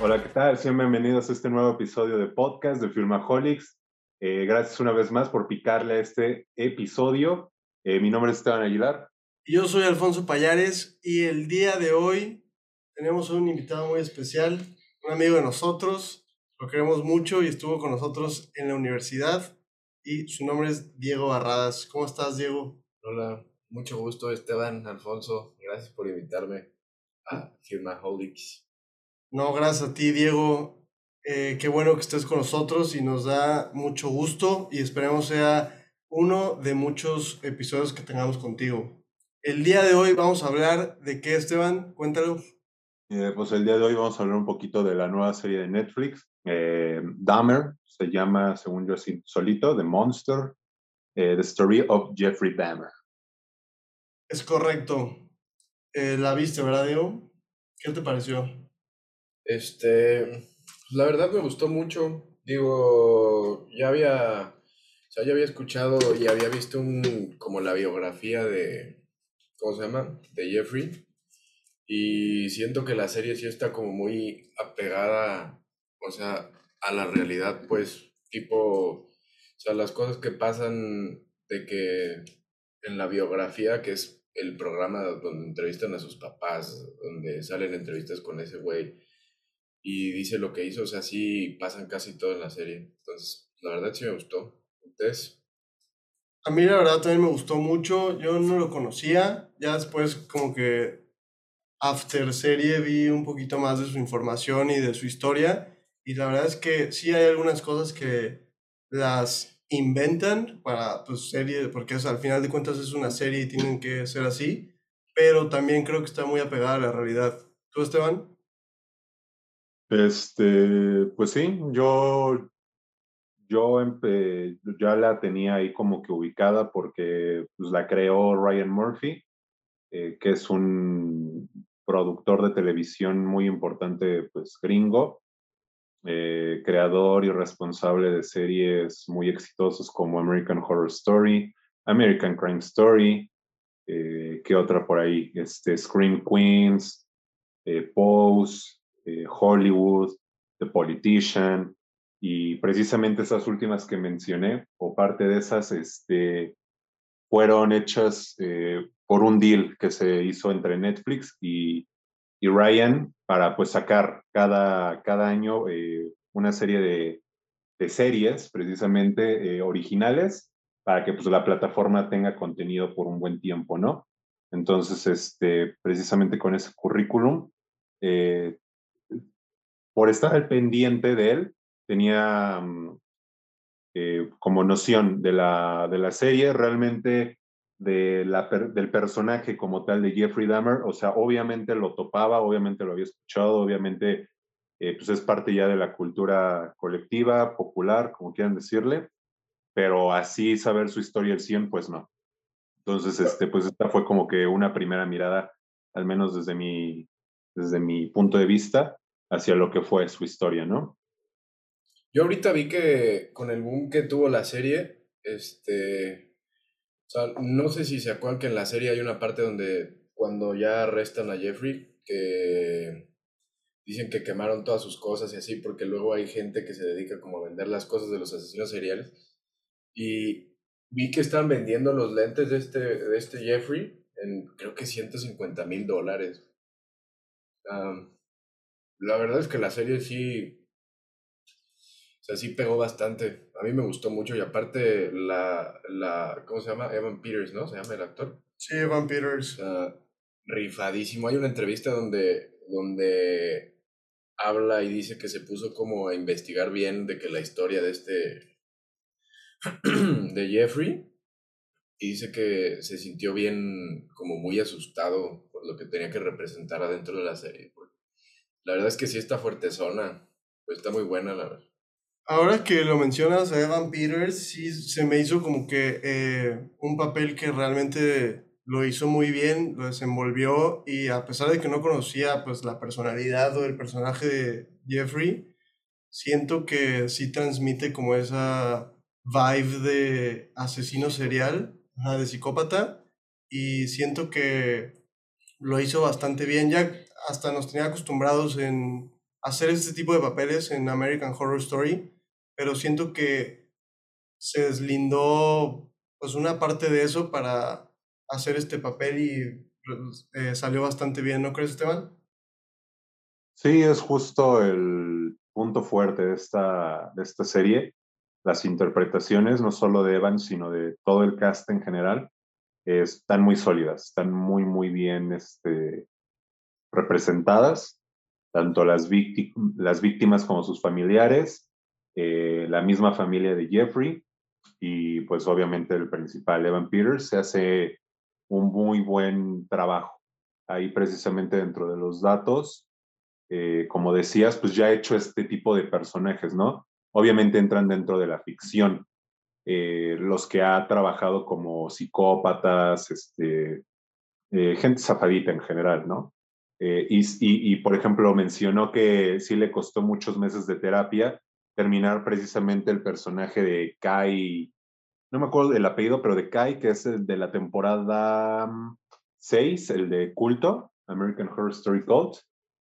Hola, ¿qué tal? Sean bienvenidos a este nuevo episodio de podcast de Filmaholics. Eh, gracias una vez más por picarle a este episodio. Eh, mi nombre es Esteban Aguilar. Yo soy Alfonso Payares y el día de hoy tenemos un invitado muy especial, un amigo de nosotros, lo queremos mucho y estuvo con nosotros en la universidad y su nombre es Diego Barradas. ¿Cómo estás, Diego? Hola, mucho gusto, Esteban, Alfonso. Gracias por invitarme a Filmaholics. No, gracias a ti, Diego. Eh, qué bueno que estés con nosotros y nos da mucho gusto y esperemos sea uno de muchos episodios que tengamos contigo. El día de hoy vamos a hablar de qué, Esteban, cuéntalo. Eh, pues el día de hoy vamos a hablar un poquito de la nueva serie de Netflix, eh, Dahmer, se llama, según yo, así solito, The Monster, eh, The Story of Jeffrey Dahmer. Es correcto. la viste, ¿verdad, Diego? ¿Qué te pareció? Este, la verdad me gustó mucho. Digo, ya había, o sea, ya había escuchado y había visto un, como la biografía de, ¿cómo se llama? De Jeffrey. Y siento que la serie sí está como muy apegada, o sea, a la realidad, pues, tipo, o sea, las cosas que pasan de que en la biografía, que es el programa donde entrevistan a sus papás, donde salen entrevistas con ese güey, y dice lo que hizo, o sea, sí pasan casi todo en la serie. Entonces, la verdad sí me gustó. ¿Ustedes? A mí la verdad también me gustó mucho, yo no lo conocía, ya después como que after serie vi un poquito más de su información y de su historia y la verdad es que sí hay algunas cosas que las inventan para pues serie, porque al final de cuentas es una serie y tienen que ser así, pero también creo que está muy apegada a la realidad. ¿Tú, Esteban? Este, pues sí, yo, yo ya la tenía ahí como que ubicada porque pues, la creó Ryan Murphy, eh, que es un productor de televisión muy importante, pues gringo, eh, creador y responsable de series muy exitosos como American Horror Story, American Crime Story, eh, ¿qué otra por ahí? Este, Scream Queens, Pose, eh, Hollywood, The Politician, y precisamente esas últimas que mencioné, o parte de esas, este, fueron hechas eh, por un deal que se hizo entre Netflix y, y Ryan para pues sacar cada, cada año eh, una serie de, de series precisamente originales para que pues la plataforma tenga contenido por un buen tiempo, ¿no? Entonces, este, precisamente con ese currículum, por estar al pendiente de él, tenía mm, eh, como noción de la, de la serie, realmente de la, del personaje como tal de Jeffrey Dahmer, o sea, obviamente lo topaba, obviamente lo había escuchado, obviamente eh, pues es parte ya de la cultura colectiva, popular, como quieran decirle, pero así saber su historia al 100, pues no. Entonces, este, pues esta fue como que una primera mirada, al menos desde mi, desde mi punto de vista, hacia lo que fue su historia, ¿no? Yo ahorita vi que con el boom que tuvo la serie, este, o sea, no sé si se acuerdan que en la serie hay una parte donde cuando ya arrestan a Jeffrey, que dicen que quemaron todas sus cosas y así, porque luego hay gente que se dedica como a vender las cosas de los asesinos seriales. Y vi que están vendiendo los lentes de este, de este Jeffrey en creo que 150 mil dólares la verdad es que la serie sí, sea, sí pegó bastante. A mí me gustó mucho y aparte la, la ¿cómo se llama? Evan Peters, ¿no? Se llama el actor. Sí, Evan Peters. rifadísimo. Hay una entrevista donde, donde habla y dice que se puso como a investigar bien de que la historia de este, de Jeffrey, y dice que se sintió bien, como muy asustado por lo que tenía que representar adentro de la serie. La verdad es que sí está fuerte zona. Pues está muy buena, la verdad. Ahora que lo mencionas a Evan Peters, sí se me hizo como que eh, un papel que realmente lo hizo muy bien, lo desenvolvió y a pesar de que no conocía pues la personalidad o el personaje de Jeffrey, siento que sí transmite como esa vibe de asesino serial, de psicópata y siento que lo hizo bastante bien. Ya hasta nos tenía acostumbrados en hacer este tipo de papeles en American Horror Story, pero siento que se deslindó pues una parte de eso para hacer este papel y pues, eh, salió bastante bien, ¿no crees, Esteban? Sí, es justo el punto fuerte de esta, de esta serie. Las interpretaciones, no solo de Evan, sino de todo el cast en general, están muy sólidas, están muy, muy bien este, representadas, tanto las, las víctimas como sus familiares, eh, la misma familia de Jeffrey y pues obviamente el principal, Evan Peters, se hace un muy buen trabajo ahí precisamente dentro de los datos. Eh, como decías, pues ya ha hecho este tipo de personajes, ¿no? Obviamente entran dentro de la ficción, eh, los que ha trabajado como psicópatas, este, gente zafadita en general, ¿no? Y, y, por ejemplo, mencionó que sí le costó muchos meses de terapia terminar precisamente el personaje de Kai, no me acuerdo del apellido, pero de Kai, que es el de la temporada 6, el de culto, American Horror Story Cult.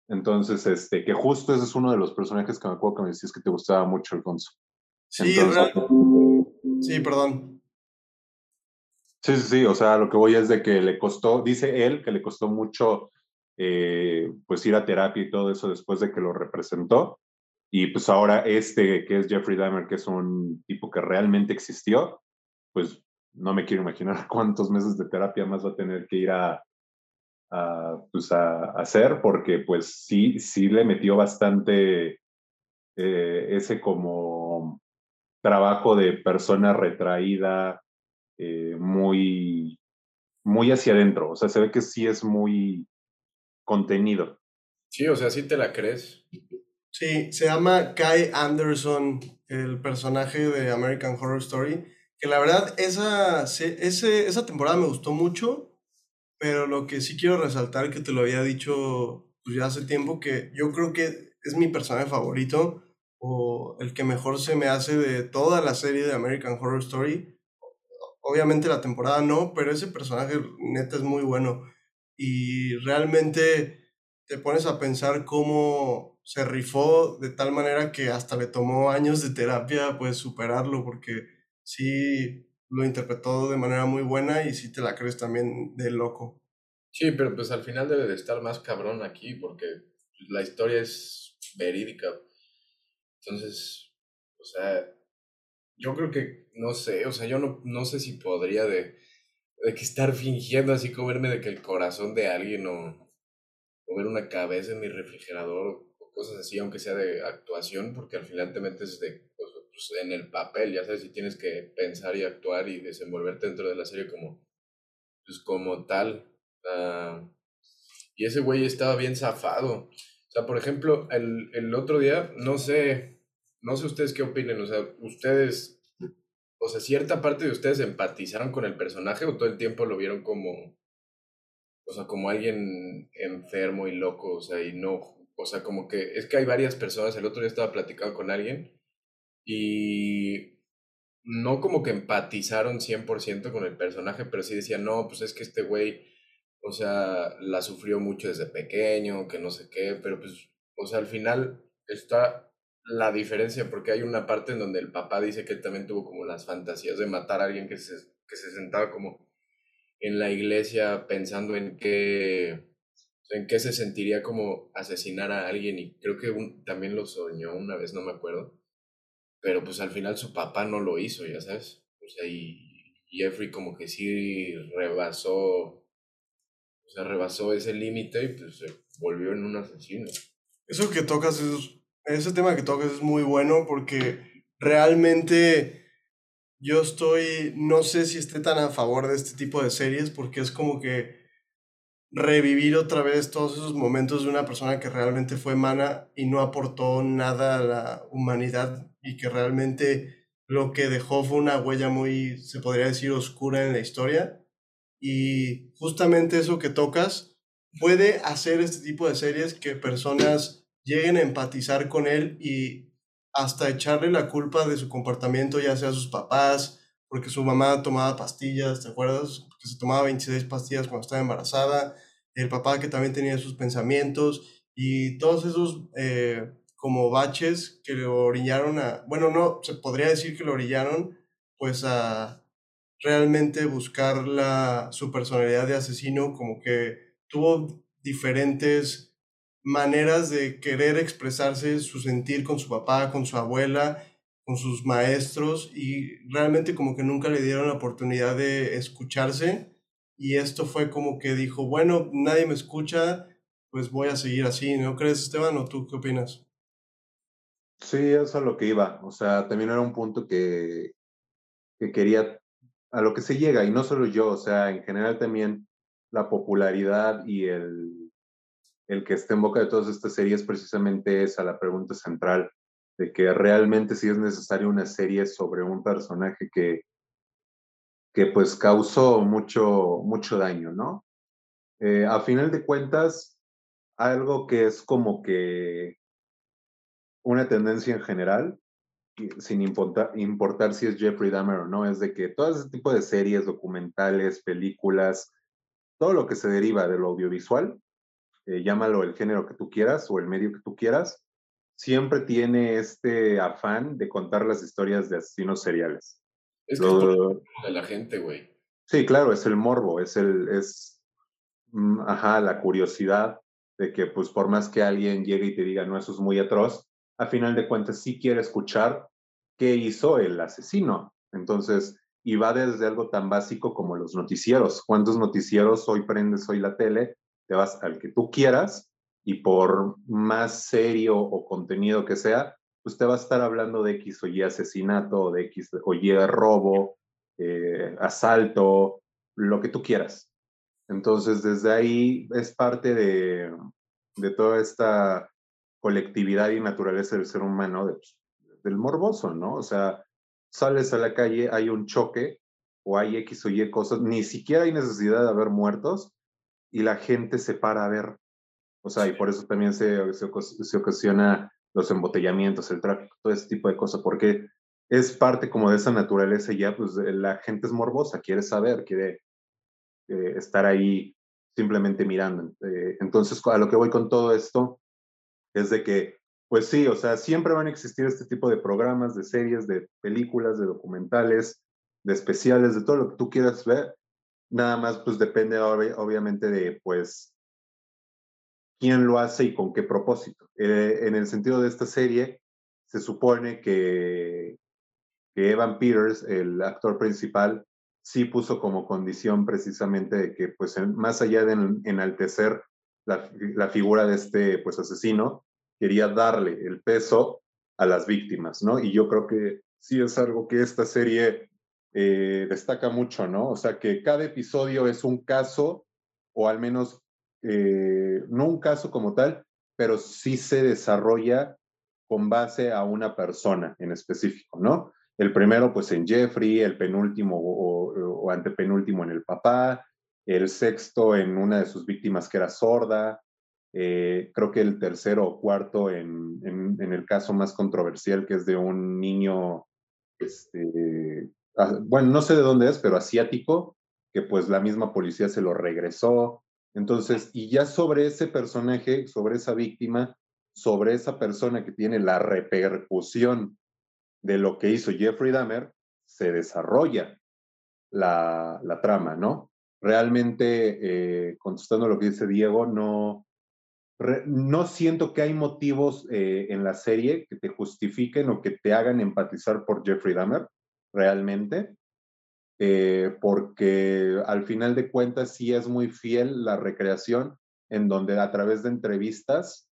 Entonces, este, que justo ese es uno de los personajes que me acuerdo que me decías que te gustaba mucho, Alfonso. Sí, Sí, perdón. Sí, sí, sí, o sea, lo que voy es de que le costó, dice él, que le costó mucho eh, pues ir a terapia y todo eso después de que lo representó. Y pues ahora este, que es Jeffrey Dahmer, que es un tipo que realmente existió, pues no me quiero imaginar cuántos meses de terapia más va a tener que ir a, pues a, hacer, porque pues sí, sí le metió bastante eh, ese como trabajo de persona retraída, eh, muy, muy hacia adentro. O sea, se ve que sí es muy contenido. Sí, o sea, sí te la crees. Sí, se llama Kai Anderson, el personaje de American Horror Story, que la verdad esa, ese, esa temporada me gustó mucho, pero lo que sí quiero resaltar, que te lo había dicho pues, ya hace tiempo, que yo creo que es mi personaje favorito, o el que mejor se me hace de toda la serie de American Horror Story. Obviamente la temporada no, pero ese personaje neta es muy bueno. Y realmente te pones a pensar cómo se rifó de tal manera que hasta le tomó años de terapia pues superarlo, porque sí lo interpretó de manera muy buena y sí te la crees también de loco. Sí, pero pues al final debe de estar más cabrón aquí porque la historia es verídica. Entonces, o sea, yo creo que, no sé, o sea, yo no, no sé si podría de, de que estar fingiendo así comerme de que el corazón de alguien o, o ver una cabeza en mi refrigerador cosas así, aunque sea de actuación, porque al final te metes de, pues, pues, en el papel, ya sabes, si tienes que pensar y actuar y desenvolverte dentro de la serie como, pues como tal. Uh, y ese güey estaba bien zafado. O sea, por ejemplo, el, el otro día, no sé, no sé ustedes qué opinen, o sea, ustedes, o sea, cierta parte de ustedes empatizaron con el personaje o todo el tiempo lo vieron como, o sea, como alguien enfermo y loco, o sea, y no, o sea, como que, es que hay varias personas, el otro día estaba platicando con alguien y no como que empatizaron 100% con el personaje, pero sí decían, no, pues es que este güey o sea, la sufrió mucho desde pequeño, que no sé qué, pero pues, o sea, al final está la diferencia, porque hay una parte en donde el papá dice que él también tuvo como las fantasías de matar a alguien que se, que se sentaba como en la iglesia pensando en qué, en qué se sentiría como asesinar a alguien y creo que también lo soñó una vez, no me acuerdo, pero pues al final su papá no lo hizo, ya sabes, o sea, y Jeffrey como que sí rebasó o sea, rebasó ese límite y pues se volvió en un asesino. Eso que tocas es, ese tema que tocas es muy bueno porque realmente yo estoy, no sé si esté tan a favor de este tipo de series porque es como que revivir otra vez todos esos momentos de una persona que realmente fue mana y no aportó nada a la humanidad y que realmente lo que dejó fue una huella muy, se podría decir, oscura en la historia. Y justamente eso que tocas puede hacer este tipo de series que personas lleguen a empatizar con él y hasta echarle la culpa de su comportamiento, ya sea a sus papás, porque su mamá tomaba pastillas, ¿te acuerdas? Que se tomaba 26 pastillas cuando estaba embarazada, el papá que también tenía sus pensamientos y todos esos eh, como baches que lo orillaron a, bueno, no, se podría decir que lo orillaron pues a realmente buscar la, su personalidad de asesino, como que tuvo diferentes maneras de querer expresarse su sentir con su papá, con su abuela, con sus maestros y realmente como que nunca le dieron la oportunidad de escucharse. Y esto fue como que dijo, bueno, nadie me escucha, pues voy a seguir así, ¿no crees Esteban o tú qué opinas? Sí, eso es a lo que iba, o sea, también era un punto que, que quería, a lo que se llega, y no solo yo, o sea, en general también la popularidad y el, el que esté en boca de todas estas series precisamente es a la pregunta central de que realmente sí es necesario una serie sobre un personaje que, que pues causó mucho, mucho daño, ¿no? Eh, a final de cuentas, algo que es como que una tendencia en general, sin importar, importar si es Jeffrey Dahmer o no, es de que todo ese tipo de series, documentales, películas, todo lo que se deriva de lo audiovisual, eh, llámalo el género que tú quieras o el medio que tú quieras, siempre tiene este afán de contar las historias de asesinos seriales. Es que es de la gente, güey. Sí, claro, es el morbo, es el, es, mm, ajá, la curiosidad de que, pues, por más que alguien llegue y te diga, no, eso es muy atroz, a final de cuentas sí quiere escuchar qué hizo el asesino. Entonces, y va desde algo tan básico como los noticieros. ¿Cuántos noticieros hoy prendes hoy la tele? Te vas al que tú quieras y por más serio o contenido que sea, pues te va a estar hablando de X o Y asesinato, de X o Y robo, eh, asalto, lo que tú quieras. Entonces, desde ahí es parte de, de toda esta colectividad y naturaleza del ser humano, pues, del morboso, ¿no? O sea, sales a la calle, hay un choque o hay X o Y cosas, ni siquiera hay necesidad de haber muertos y la gente se para a ver. O sea, y por eso también se, se, ocasiona los embotellamientos, el tráfico, todo ese tipo de cosas, porque es parte como de esa naturaleza ya, pues la gente es morbosa, quiere saber, quiere eh, estar ahí simplemente mirando. Eh, entonces, a lo que voy con todo esto es de que pues sí, o sea, siempre van a existir este tipo de programas, de series, de películas, de documentales, de especiales, de todo lo que tú quieras ver. Nada más, pues depende obviamente de, pues, quién lo hace y con qué propósito. Eh, en el sentido de esta serie, se supone que, Evan Peters, el actor principal, sí puso como condición precisamente de que, pues, más allá de enaltecer la, la figura de este, pues, asesino, quería darle el peso a las víctimas, ¿no? Y yo creo que sí es algo que esta serie eh, destaca mucho, ¿no? O sea, que cada episodio es un caso, o al menos eh, no un caso como tal, pero sí se desarrolla con base a una persona en específico, ¿no? El primero, pues en Jeffrey, el penúltimo o, antepenúltimo en el papá, el sexto en una de sus víctimas que era sorda, eh, creo que el tercero o cuarto en, en, el caso más controversial, que es de un niño, este, ah, bueno, no sé de dónde es, pero asiático, que pues la misma policía se lo regresó. Entonces, y ya sobre ese personaje, sobre esa víctima, sobre esa persona que tiene la repercusión de lo que hizo Jeffrey Dahmer, se desarrolla la, trama, ¿no? Realmente, eh, contestando lo que dice Diego, no, no siento que hay motivos eh, en la serie que te justifiquen o que te hagan empatizar por Jeffrey Dahmer, realmente, eh, porque al final de cuentas sí es muy fiel la recreación en donde a través de entrevistas,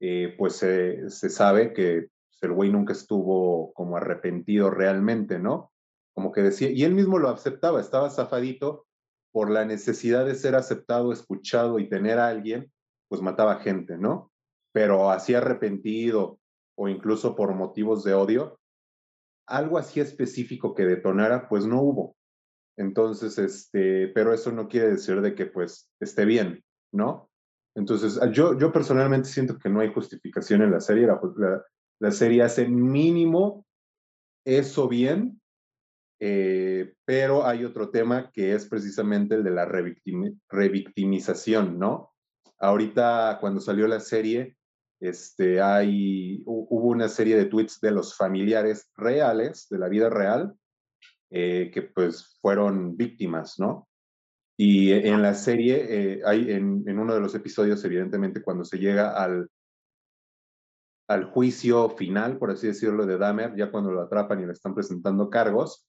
eh, pues se, sabe que el güey nunca estuvo como arrepentido realmente, ¿no? Como que decía, y él mismo lo aceptaba, estaba zafadito por la necesidad de ser aceptado, escuchado y tener a alguien pues mataba gente, ¿no? Pero así arrepentido o incluso por motivos de odio, algo así específico que detonara, pues no hubo. Entonces, este, pero eso no quiere decir de que pues esté bien, ¿no? Entonces, yo, yo personalmente siento que no hay justificación en la serie. La, la, serie hace mínimo eso bien eh, pero hay otro tema que es precisamente el de la revictimización, ¿no? Ahorita cuando salió la serie, este, hay, hubo una serie de tweets de los familiares reales, de la vida real, eh, que pues fueron víctimas, ¿no? Y en la serie, eh, hay en, en, uno de los episodios, evidentemente, cuando se llega al, al juicio final, por así decirlo, de Dahmer, ya cuando lo atrapan y le están presentando cargos,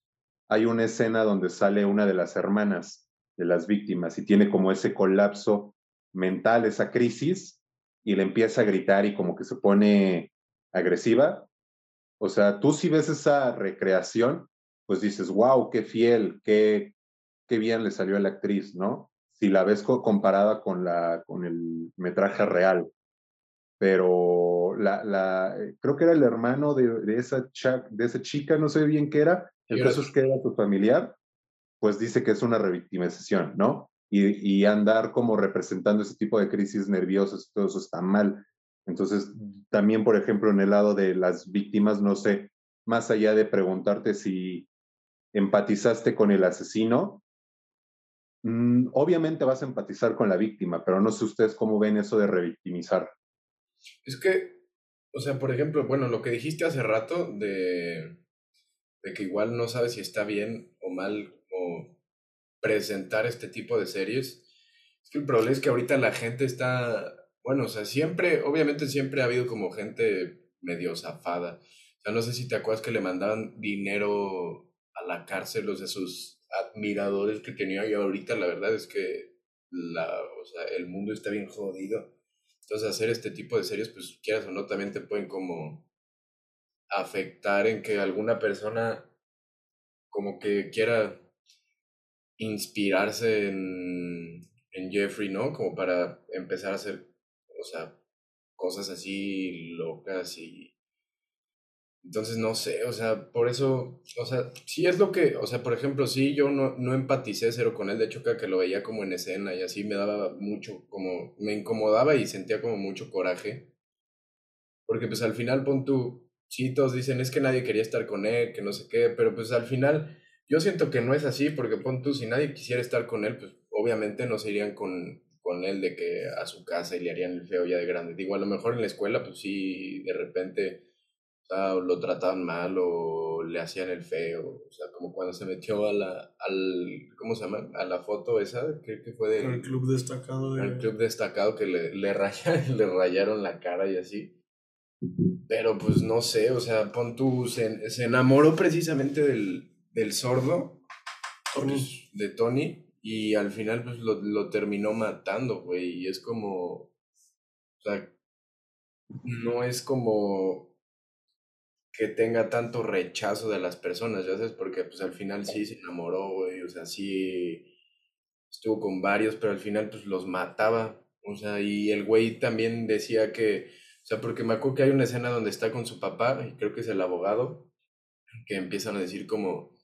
hay una escena donde sale una de las hermanas de las víctimas y tiene como ese colapso mental, esa crisis, y le empieza a gritar y como que se pone agresiva. O sea, tú si ves esa recreación, pues dices, wow, qué fiel, qué, qué bien le salió a la actriz, ¿no? Si la ves comparada con, la, con el metraje real. Pero la, la, eh, creo que era el hermano de, de, esa, de esa chica, no sé bien qué era, el caso es que era tu familiar, pues dice que es una revictimización, ¿no? Y, y, andar como representando ese tipo de crisis nerviosas, todo eso está mal. Entonces, también, por ejemplo, en el lado de las víctimas, no sé, más allá de preguntarte si empatizaste con el asesino, mmm, obviamente vas a empatizar con la víctima, pero no sé ustedes cómo ven eso de revictimizar. Es que, o sea, por ejemplo, bueno, lo que dijiste hace rato de de que igual no sabes si está bien o mal o presentar este tipo de series. Es que el problema es que ahorita la gente está, bueno, o sea, siempre, obviamente siempre ha habido como gente medio zafada. O sea, no sé si te acuerdas que le mandaban dinero la cárcel, o sea, sus admiradores que tenía y ahorita la verdad es que la, o sea, el mundo está bien jodido. Entonces hacer este tipo de series, pues quieras o no, también te pueden como afectar en que alguna persona como que quiera inspirarse en, en Jeffrey, ¿no? Como para empezar a hacer, o sea, cosas así locas y... Entonces, no sé, o sea, por eso, o sea, sí es lo que, o sea, por ejemplo, sí, yo no, no empaticé cero con él, de hecho, que lo veía como en escena y así me daba mucho, como, me incomodaba y sentía como mucho coraje. Porque pues al final, pon tú, sí, dicen, es que nadie quería estar con él, que no sé qué, pero pues al final yo siento que no es así, porque pon tú, si nadie quisiera estar con él, pues obviamente no se irían con, con él de que a su casa y le harían el feo ya de grande. Digo, a lo mejor en la escuela, pues sí, de repente lo trataban mal o le hacían el feo, o sea, como cuando se metió a la, al, ¿cómo se llama? A la foto esa, creo que fue del... El club destacado. El club destacado que le, le, le rayaron la cara y así. Pero pues no sé, o sea, pon tú, se, se enamoró precisamente del, del sordo, pues, de Tony, y al final pues lo, lo terminó matando, güey, y es como, o sea, no es como que tenga tanto rechazo de las personas, ya sabes, porque pues al final sí se enamoró, güey, o sea, sí estuvo con varios, pero al final pues los mataba, o sea, y el güey también decía que o sea, porque me acuerdo que hay una escena donde está con su papá, y creo que es el abogado, que empiezan a decir como,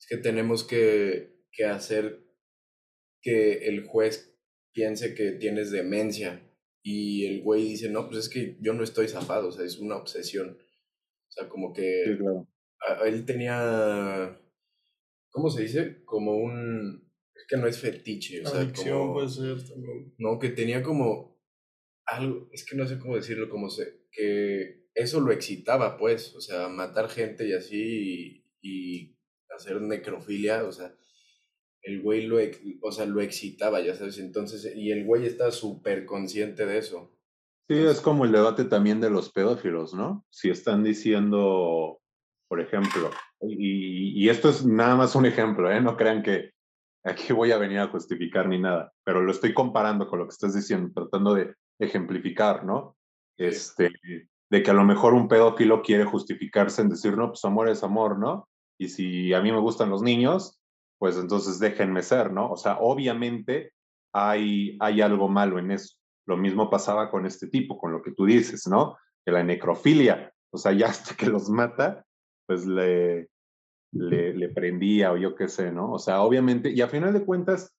es que tenemos que, que hacer que el juez piense que tienes demencia. Y el güey dice, no, pues es que yo no estoy zafado, o sea, es una obsesión. O sea, como que él tenía, ¿cómo se dice? Como un, es que no es fetiche, o sea, Adicción puede ser también. No, que tenía como algo, es que no sé cómo decirlo, como se, que eso lo excitaba, pues, o sea, matar gente y así y, hacer necrofilia, o sea, el güey lo, o sea, lo excitaba, ya sabes, entonces, y el güey está súper consciente de eso. Sí, es como el debate también de los pedófilos, ¿no? Si están diciendo, por ejemplo, y, y esto es nada más un ejemplo, ¿eh? No crean que aquí voy a venir a justificar ni nada, pero lo estoy comparando con lo que estás diciendo, tratando de ejemplificar, ¿no? Este, de que a lo mejor un pedófilo quiere justificarse en decir, no, pues amor es amor, ¿no? Y si a mí me gustan los niños, pues entonces déjenme ser, ¿no? O sea, obviamente hay, hay algo malo en eso. Lo mismo pasaba con este tipo, con lo que tú dices, ¿no? Que la necrofilia, o sea, ya hasta que los mata, pues le, le, le prendía o yo qué sé, ¿no? O sea, obviamente, y a final de cuentas,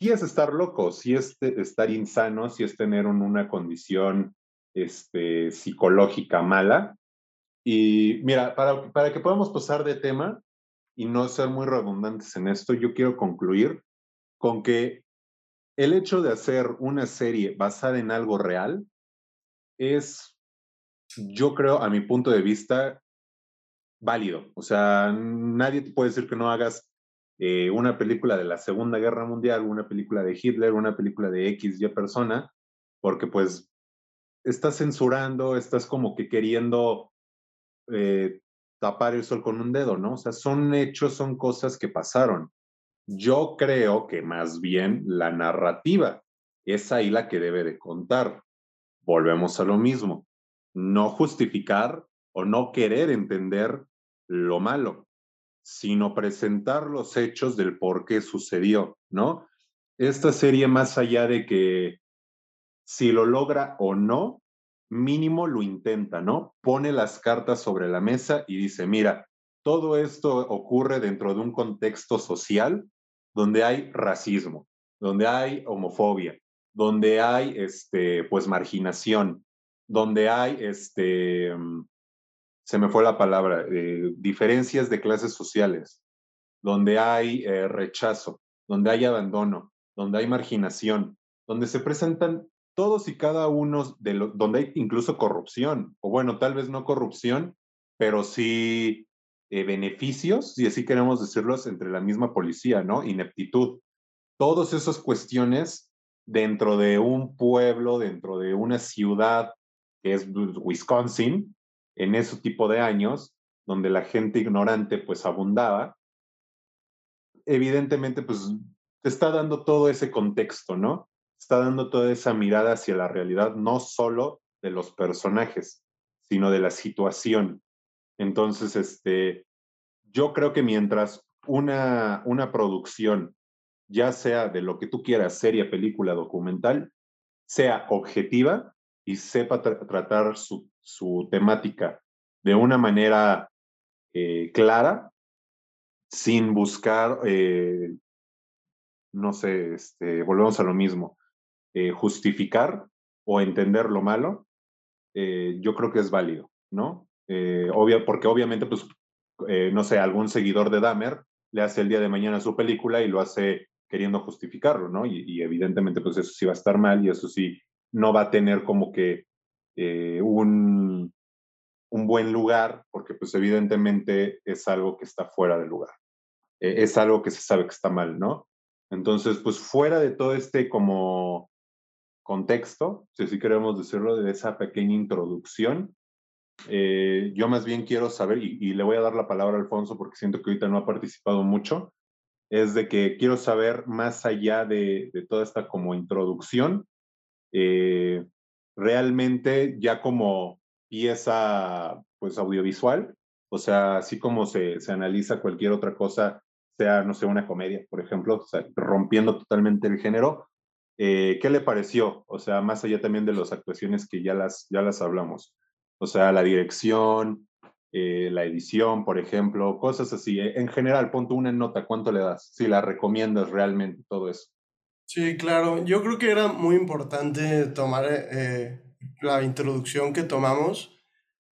sí es estar loco, sí es estar insano, sí es tener una condición este, psicológica mala. Y mira, para, para que podamos pasar de tema, y no ser muy redundantes en esto, yo quiero concluir con que el hecho de hacer una serie basada en algo real es, yo creo, a mi punto de vista, válido. O sea, nadie te puede decir que no hagas eh, una película de la Segunda Guerra Mundial, una película de Hitler, una película de X, Y persona, porque pues estás censurando, estás como que queriendo eh, tapar el sol con un dedo, ¿no? O sea, son hechos, son cosas que pasaron. Yo creo que más bien la narrativa es ahí la que debe de contar. Volvemos a lo mismo. No justificar o no querer entender lo malo, sino presentar los hechos del por qué sucedió, ¿no? Esta serie, más allá de que si lo logra o no, mínimo lo intenta, ¿no? Pone las cartas sobre la mesa y dice, mira, todo esto ocurre dentro de un contexto social donde hay racismo, donde hay homofobia, donde hay, este, pues, marginación, donde hay, este, mm, se me fue la palabra, eh, diferencias de clases sociales, donde hay eh, rechazo, donde hay abandono, donde hay marginación, donde se presentan todos y cada uno de los, donde hay incluso corrupción, o bueno, tal vez no corrupción, pero sí eh, beneficios, si así queremos decirlos, entre la misma policía, ¿no? Ineptitud. Todas esas cuestiones dentro de un pueblo, dentro de una ciudad que es Wisconsin, en ese tipo de años, donde la gente ignorante pues abundaba, evidentemente pues te está dando todo ese contexto, ¿no? Está dando toda esa mirada hacia la realidad, no solo de los personajes, sino de la situación. Entonces, este, yo creo que mientras una, una producción, ya sea de lo que tú quieras, serie, película, documental, sea objetiva y sepa tratar su, su, temática de una manera eh, clara, sin buscar, eh, no sé, este, volvemos a lo mismo, eh, justificar o entender lo malo, yo creo que es válido, ¿no? Obvia, porque obviamente, pues, no sé, algún seguidor de Dahmer le hace el día de mañana su película y lo hace queriendo justificarlo, ¿no? Y, y, evidentemente, pues eso sí va a estar mal y eso sí no va a tener como que eh, un, un, buen lugar, porque pues evidentemente es algo que está fuera del lugar. E, es algo que se sabe que está mal, ¿no? Entonces, pues fuera de todo este como contexto, si así queremos decirlo, de esa pequeña introducción, eh, yo más bien quiero saber, y, le voy a dar la palabra a Alfonso porque siento que ahorita no ha participado mucho, es de que quiero saber más allá de, toda esta como introducción, eh, realmente ya como pieza pues audiovisual, o sea, así como se, se analiza cualquier otra cosa, sea, no sé, una comedia, por ejemplo, rompiendo totalmente el género, eh, ¿qué le pareció? O sea, más allá también de las actuaciones que ya las, ya las hablamos. O sea, la dirección, eh, la edición, por ejemplo, cosas así. En general, ponte una nota, ¿cuánto le das? Si la recomiendas realmente, todo eso. Sí, claro. Yo creo que era muy importante tomar eh, la introducción que tomamos,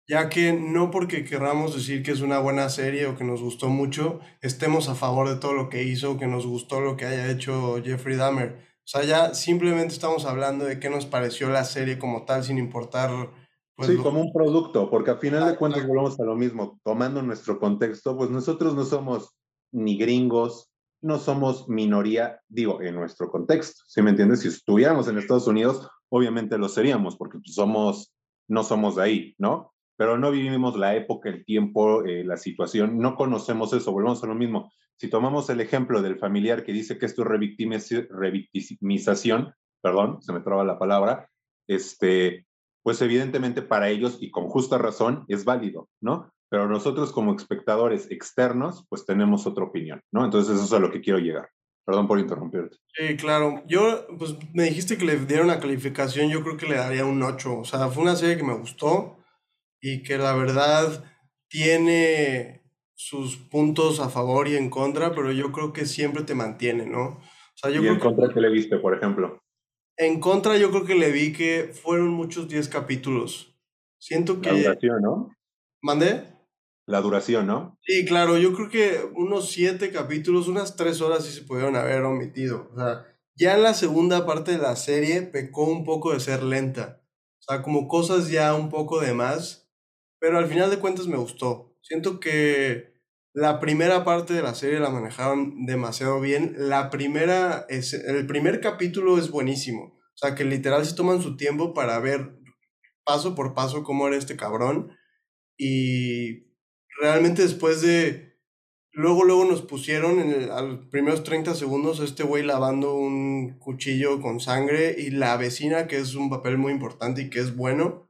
ya que no porque querramos decir que es una buena serie o que nos gustó mucho, estemos a favor de todo lo que hizo, que nos gustó lo que haya hecho Jeffrey Dahmer. O sea, ya simplemente estamos hablando de qué nos pareció la serie como tal, sin importar... Pues, sí, como un producto, porque al final de cuentas volvemos a lo mismo, tomando nuestro contexto, pues nosotros no somos ni gringos, no somos minoría, digo, en nuestro contexto, ¿sí me entiendes? Si estuviéramos en Estados Unidos, obviamente lo seríamos, porque pues, somos, no somos de ahí, ¿no? Pero no vivimos la época, el tiempo, eh, la situación, no conocemos eso, volvemos a lo mismo. Si tomamos el ejemplo del familiar que dice que esto es revictimización, perdón, se me traba la palabra, este, pues evidentemente para ellos y con justa razón es válido, ¿no? pero nosotros como espectadores externos, pues tenemos otra opinión, ¿no? Entonces eso es a lo que quiero llegar. Perdón por interrumpirte. Sí, claro. Yo, pues me dijiste que le diera una calificación, yo creo que le daría un 8. O sea, fue una serie que me gustó y que la verdad tiene sus puntos a favor y en contra, pero yo creo que siempre te mantiene, ¿no? O sea, yo ¿Y en contra que, le viste, por ejemplo? En contra yo creo que le vi que fueron muchos 10 capítulos. Siento que... La duración, ¿no? ¿Mandé? la duración, ¿no? Sí, claro, yo creo que unos siete capítulos, unas tres horas sí se pudieron haber omitido. O sea, ya en la segunda parte de la serie pecó un poco de ser lenta. O sea, como cosas ya un poco de más. Pero al final de cuentas me gustó. Siento que la primera parte de la serie la manejaron demasiado bien. La primera, es, el primer capítulo es buenísimo. O sea, que literal se toman su tiempo para ver paso por paso cómo era este cabrón. Y realmente después de Luego, luego nos pusieron en a los primeros 30 segundos este güey lavando un cuchillo con sangre y la vecina, que es un papel muy importante y que es bueno,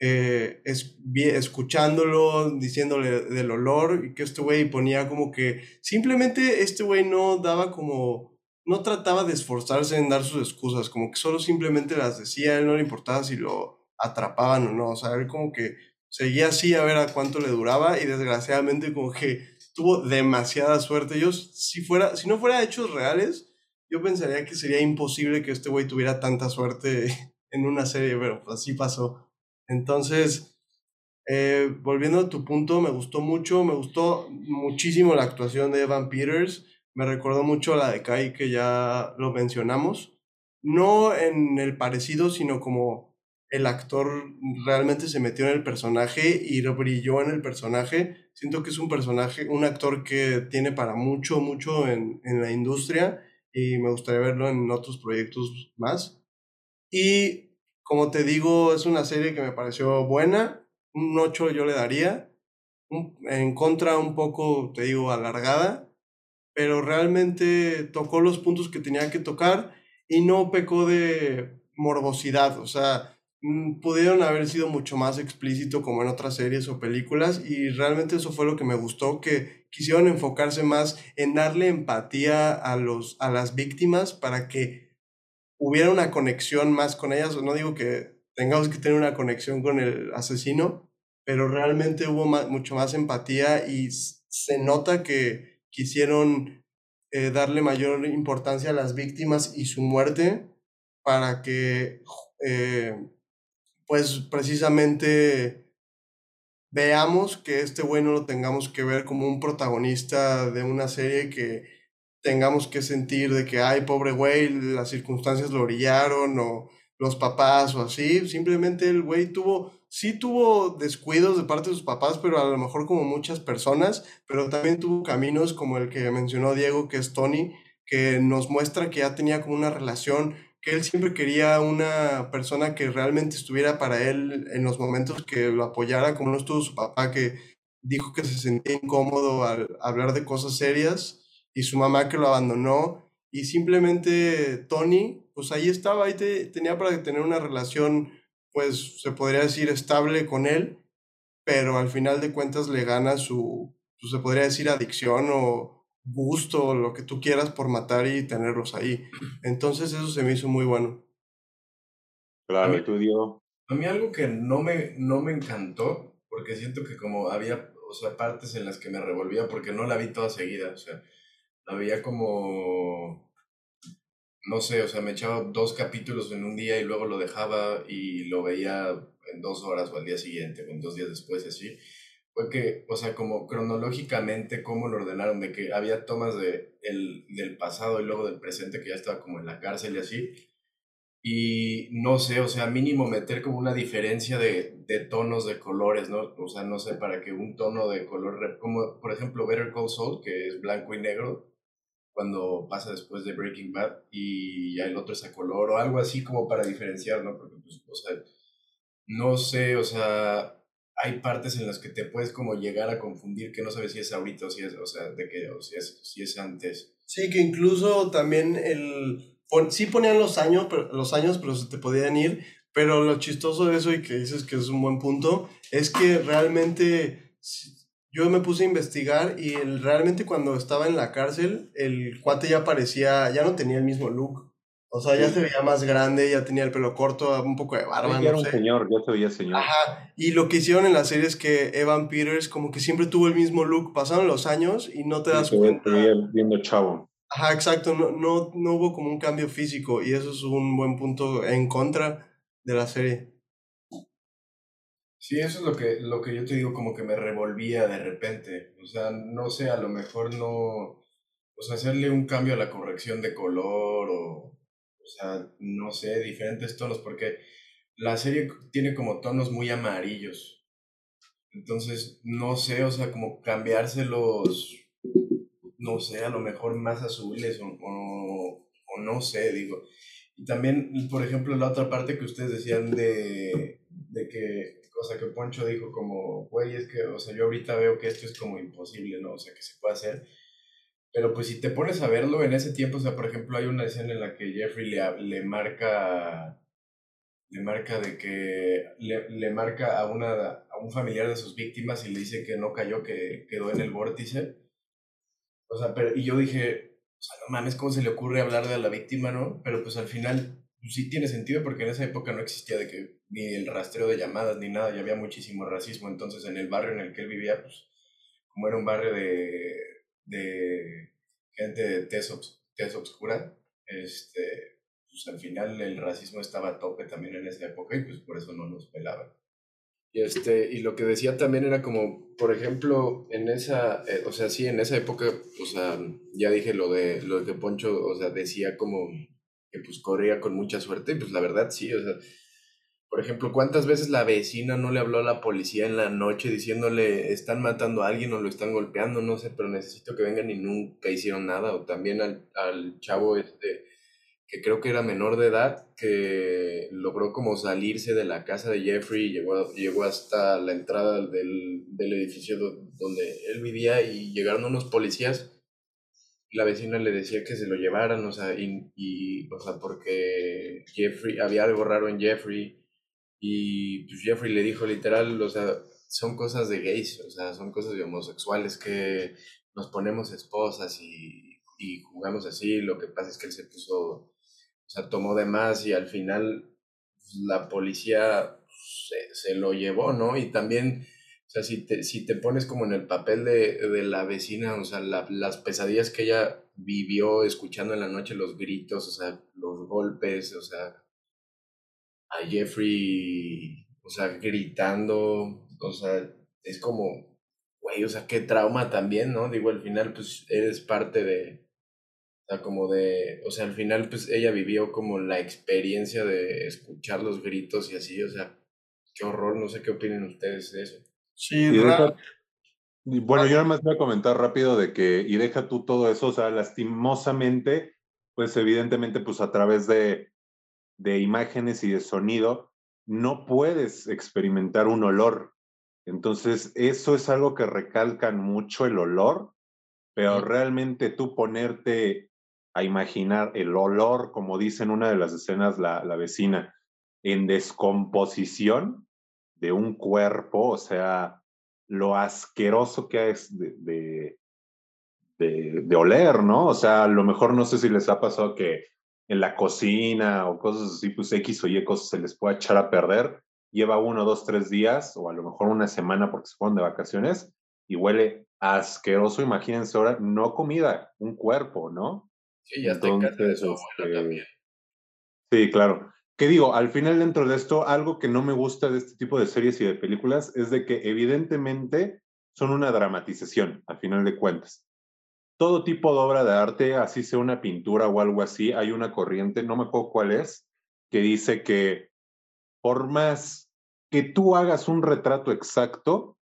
eh, es, escuchándolo, diciéndole del olor y que este güey ponía como que simplemente este güey no daba como, no trataba de esforzarse en dar sus excusas, como que solo simplemente las decía, a él no le importaba si lo atrapaban o no, o sea, él como que seguía así a ver a cuánto le duraba y desgraciadamente como que tuvo demasiada suerte. Yo, si, fuera, si no fuera hechos reales, yo pensaría que sería imposible que este güey tuviera tanta suerte en una serie, pero pues así pasó. Entonces, eh, volviendo a tu punto, me gustó mucho, me gustó muchísimo la actuación de Evan Peters, me recordó mucho a la de Kai que ya lo mencionamos, no en el parecido, sino como el actor realmente se metió en el personaje y brilló en el personaje. Siento que es un personaje, un actor que tiene para mucho, mucho en, en la industria y me gustaría verlo en otros proyectos más. Y como te digo, es una serie que me pareció buena, un 8 yo le daría, en contra un poco, te digo, alargada, pero realmente tocó los puntos que tenía que tocar y no pecó de morbosidad, o sea, Mm, pudieron haber sido mucho más explícito como en otras series o películas y realmente eso fue lo que me gustó, que quisieron enfocarse más en darle empatía a, los, a las víctimas para que hubiera una conexión más con ellas. No digo que tengamos que tener una conexión con el asesino, pero realmente hubo mucho más empatía y se nota que quisieron eh, darle mayor importancia a las víctimas y su muerte para que... Eh, pues precisamente veamos que este güey no lo tengamos que ver como un protagonista de una serie que tengamos que sentir de que, ay, pobre güey, las circunstancias lo brillaron o los papás o así. Simplemente el güey tuvo, sí tuvo descuidos de parte de sus papás, pero a lo mejor como muchas personas, pero también tuvo caminos como el que mencionó Diego, que es Tony, que nos muestra que ya tenía como una relación que él siempre quería una persona que realmente estuviera para él en los momentos que lo apoyara, como no estuvo su papá, que dijo que se sentía incómodo al hablar de cosas serias, y su mamá que lo abandonó, y simplemente Tony, pues ahí estaba, ahí tenía para tener una relación, pues se podría decir estable con él, pero al final de cuentas le gana su, pues, se podría decir adicción o gusto, lo que tú quieras por matar y tenerlos ahí. Entonces eso se me hizo muy bueno. Claro, y tú, Diego. A mí algo que no me, no me encantó, porque siento que como había, o sea, partes en las que me revolvía, porque no la vi toda seguida, o sea, la veía como, no sé, o sea, me echaba dos capítulos en un día y luego lo dejaba y lo veía en dos horas o al día siguiente, o en dos días después, así fue que, o sea, como cronológicamente, cómo lo ordenaron, de que había tomas de, el, del pasado y luego del presente, que ya estaba como en la cárcel y así. Y no sé, o sea, mínimo meter como una diferencia de, de tonos de colores, ¿no? O sea, no sé, para que un tono de color, como por ejemplo Better Call Saul, que es blanco y negro, cuando pasa después de Breaking Bad, y ya el otro es a color, o algo así como para diferenciar, ¿no? Porque, pues, o sea, no sé, o sea, hay partes en las que te puedes como llegar a confundir que no sabes si es ahorita o si es, o sea, de que, o si es, si es antes. Sí, que incluso también el, sí ponían los años, pero, los años, pero se te podían ir, pero lo chistoso de eso y que dices que es un buen punto, es que realmente yo me puse a investigar y el, realmente cuando estaba en la cárcel, el cuate ya parecía, ya no tenía el mismo look. O sea, ya se veía más grande, ya tenía el pelo corto, un poco de barba. Ya era un señor, ya se veía señor. Ajá. Y lo que hicieron en la serie es que Evan Peters como que siempre tuvo el mismo look. Pasaron los años y no te das cuenta. Te veía viendo chavo. Ajá, exacto. No, no, no hubo como un cambio físico y eso es un buen punto en contra de la serie. Sí, eso es lo que, lo que yo te digo, como que me revolvía de repente. O sea, no sé, a lo mejor no. O sea, hacerle un cambio a la corrección de color o. O sea, no sé, diferentes tonos, porque la serie tiene como tonos muy amarillos. Entonces, no sé, o sea, como cambiárselos, no sé, a lo mejor más azules o, o, o no sé, digo. Y también, por ejemplo, la otra parte que ustedes decían de, de que o sea, que Poncho dijo como, güey, es que, o sea, yo ahorita veo que esto es como imposible, ¿no? O sea, que se puede hacer. Pero pues si te pones a verlo en ese tiempo, o sea, por ejemplo, hay una escena en la que Jeffrey le, le marca, le marca de que, le, le marca a, una, a un familiar de sus víctimas y le dice que no cayó, que quedó en el vórtice. O sea, pero, y yo dije, o sea, no mames, ¿cómo se le ocurre hablarle a la víctima, no? Pero pues al final pues, sí tiene sentido porque en esa época no existía de que ni el rastreo de llamadas ni nada, ya había muchísimo racismo, entonces en el barrio en el que él vivía, pues como era un barrio de, de gente de tez, obscura, este, pues al final el racismo estaba a tope también en esa época y pues por eso no nos pelaban. Y, este, y lo que decía también era como, por ejemplo, en esa, eh, o sea, sí, en esa época, o sea, ya dije lo de, lo de que Poncho, o sea, decía como que pues corría con mucha suerte, y pues la verdad sí, o sea, por ejemplo, ¿cuántas veces la vecina no le habló a la policía en la noche diciéndole están matando a alguien o lo están golpeando, no sé, pero necesito que vengan y nunca hicieron nada? O también al, al chavo este, que creo que era menor de edad, que logró como salirse de la casa de Jeffrey y llegó, llegó hasta la entrada del, del edificio donde él vivía y llegaron unos policías la vecina le decía que se lo llevaran, o sea, y, o sea, porque Jeffrey, había algo raro en Jeffrey, y pues Jeffrey le dijo literal, o sea, son cosas de gays, o sea, son cosas de homosexuales que nos ponemos esposas y, y jugamos así, lo que pasa es que él se puso, o sea, tomó de más y al final pues, la policía se, se lo llevó, ¿no? Y también o sea, si te, si te pones como en el papel de, de la vecina, o sea, las pesadillas que ella vivió escuchando en la noche, los gritos, o sea, los golpes, o sea, a Jeffrey, o sea, gritando, o sea, es como, güey, o sea, qué trauma también, ¿no? Digo, al final, pues, eres parte de, o sea, como de, o sea, al final, pues, ella vivió como la experiencia de escuchar los gritos y así, o sea, qué horror, no sé qué opinen ustedes de eso. Sí, bueno, yo nada más voy a comentar rápido de que, y deja tú todo eso, o sea, lastimosamente, pues evidentemente, pues a través de, de imágenes y de sonido, no puedes experimentar un olor. Entonces, eso es algo que recalcan mucho el olor, pero realmente tú ponerte a imaginar el olor, como dice en una de las escenas la, la vecina, en descomposición, de un cuerpo, o sea, lo asqueroso que es de, de, de, oler, ¿no? O sea, a lo mejor no sé si les ha pasado que en la cocina o cosas así, pues X o Y cosas se les puede echar a perder, lleva uno, dos, tres días o a lo mejor una semana porque se fueron de vacaciones y huele asqueroso, imagínense ahora, no comida, un cuerpo, ¿no? Sí, ya Entonces, de su este, también. Sí, claro. ¿Qué digo? Al final dentro de esto, algo que no me gusta de este tipo de series y de películas es de que evidentemente son una dramatización, al final de cuentas. Todo tipo de obra de arte, así sea una pintura o algo así, hay una corriente, no me acuerdo cuál es, que dice que por más que tú hagas un retrato exacto,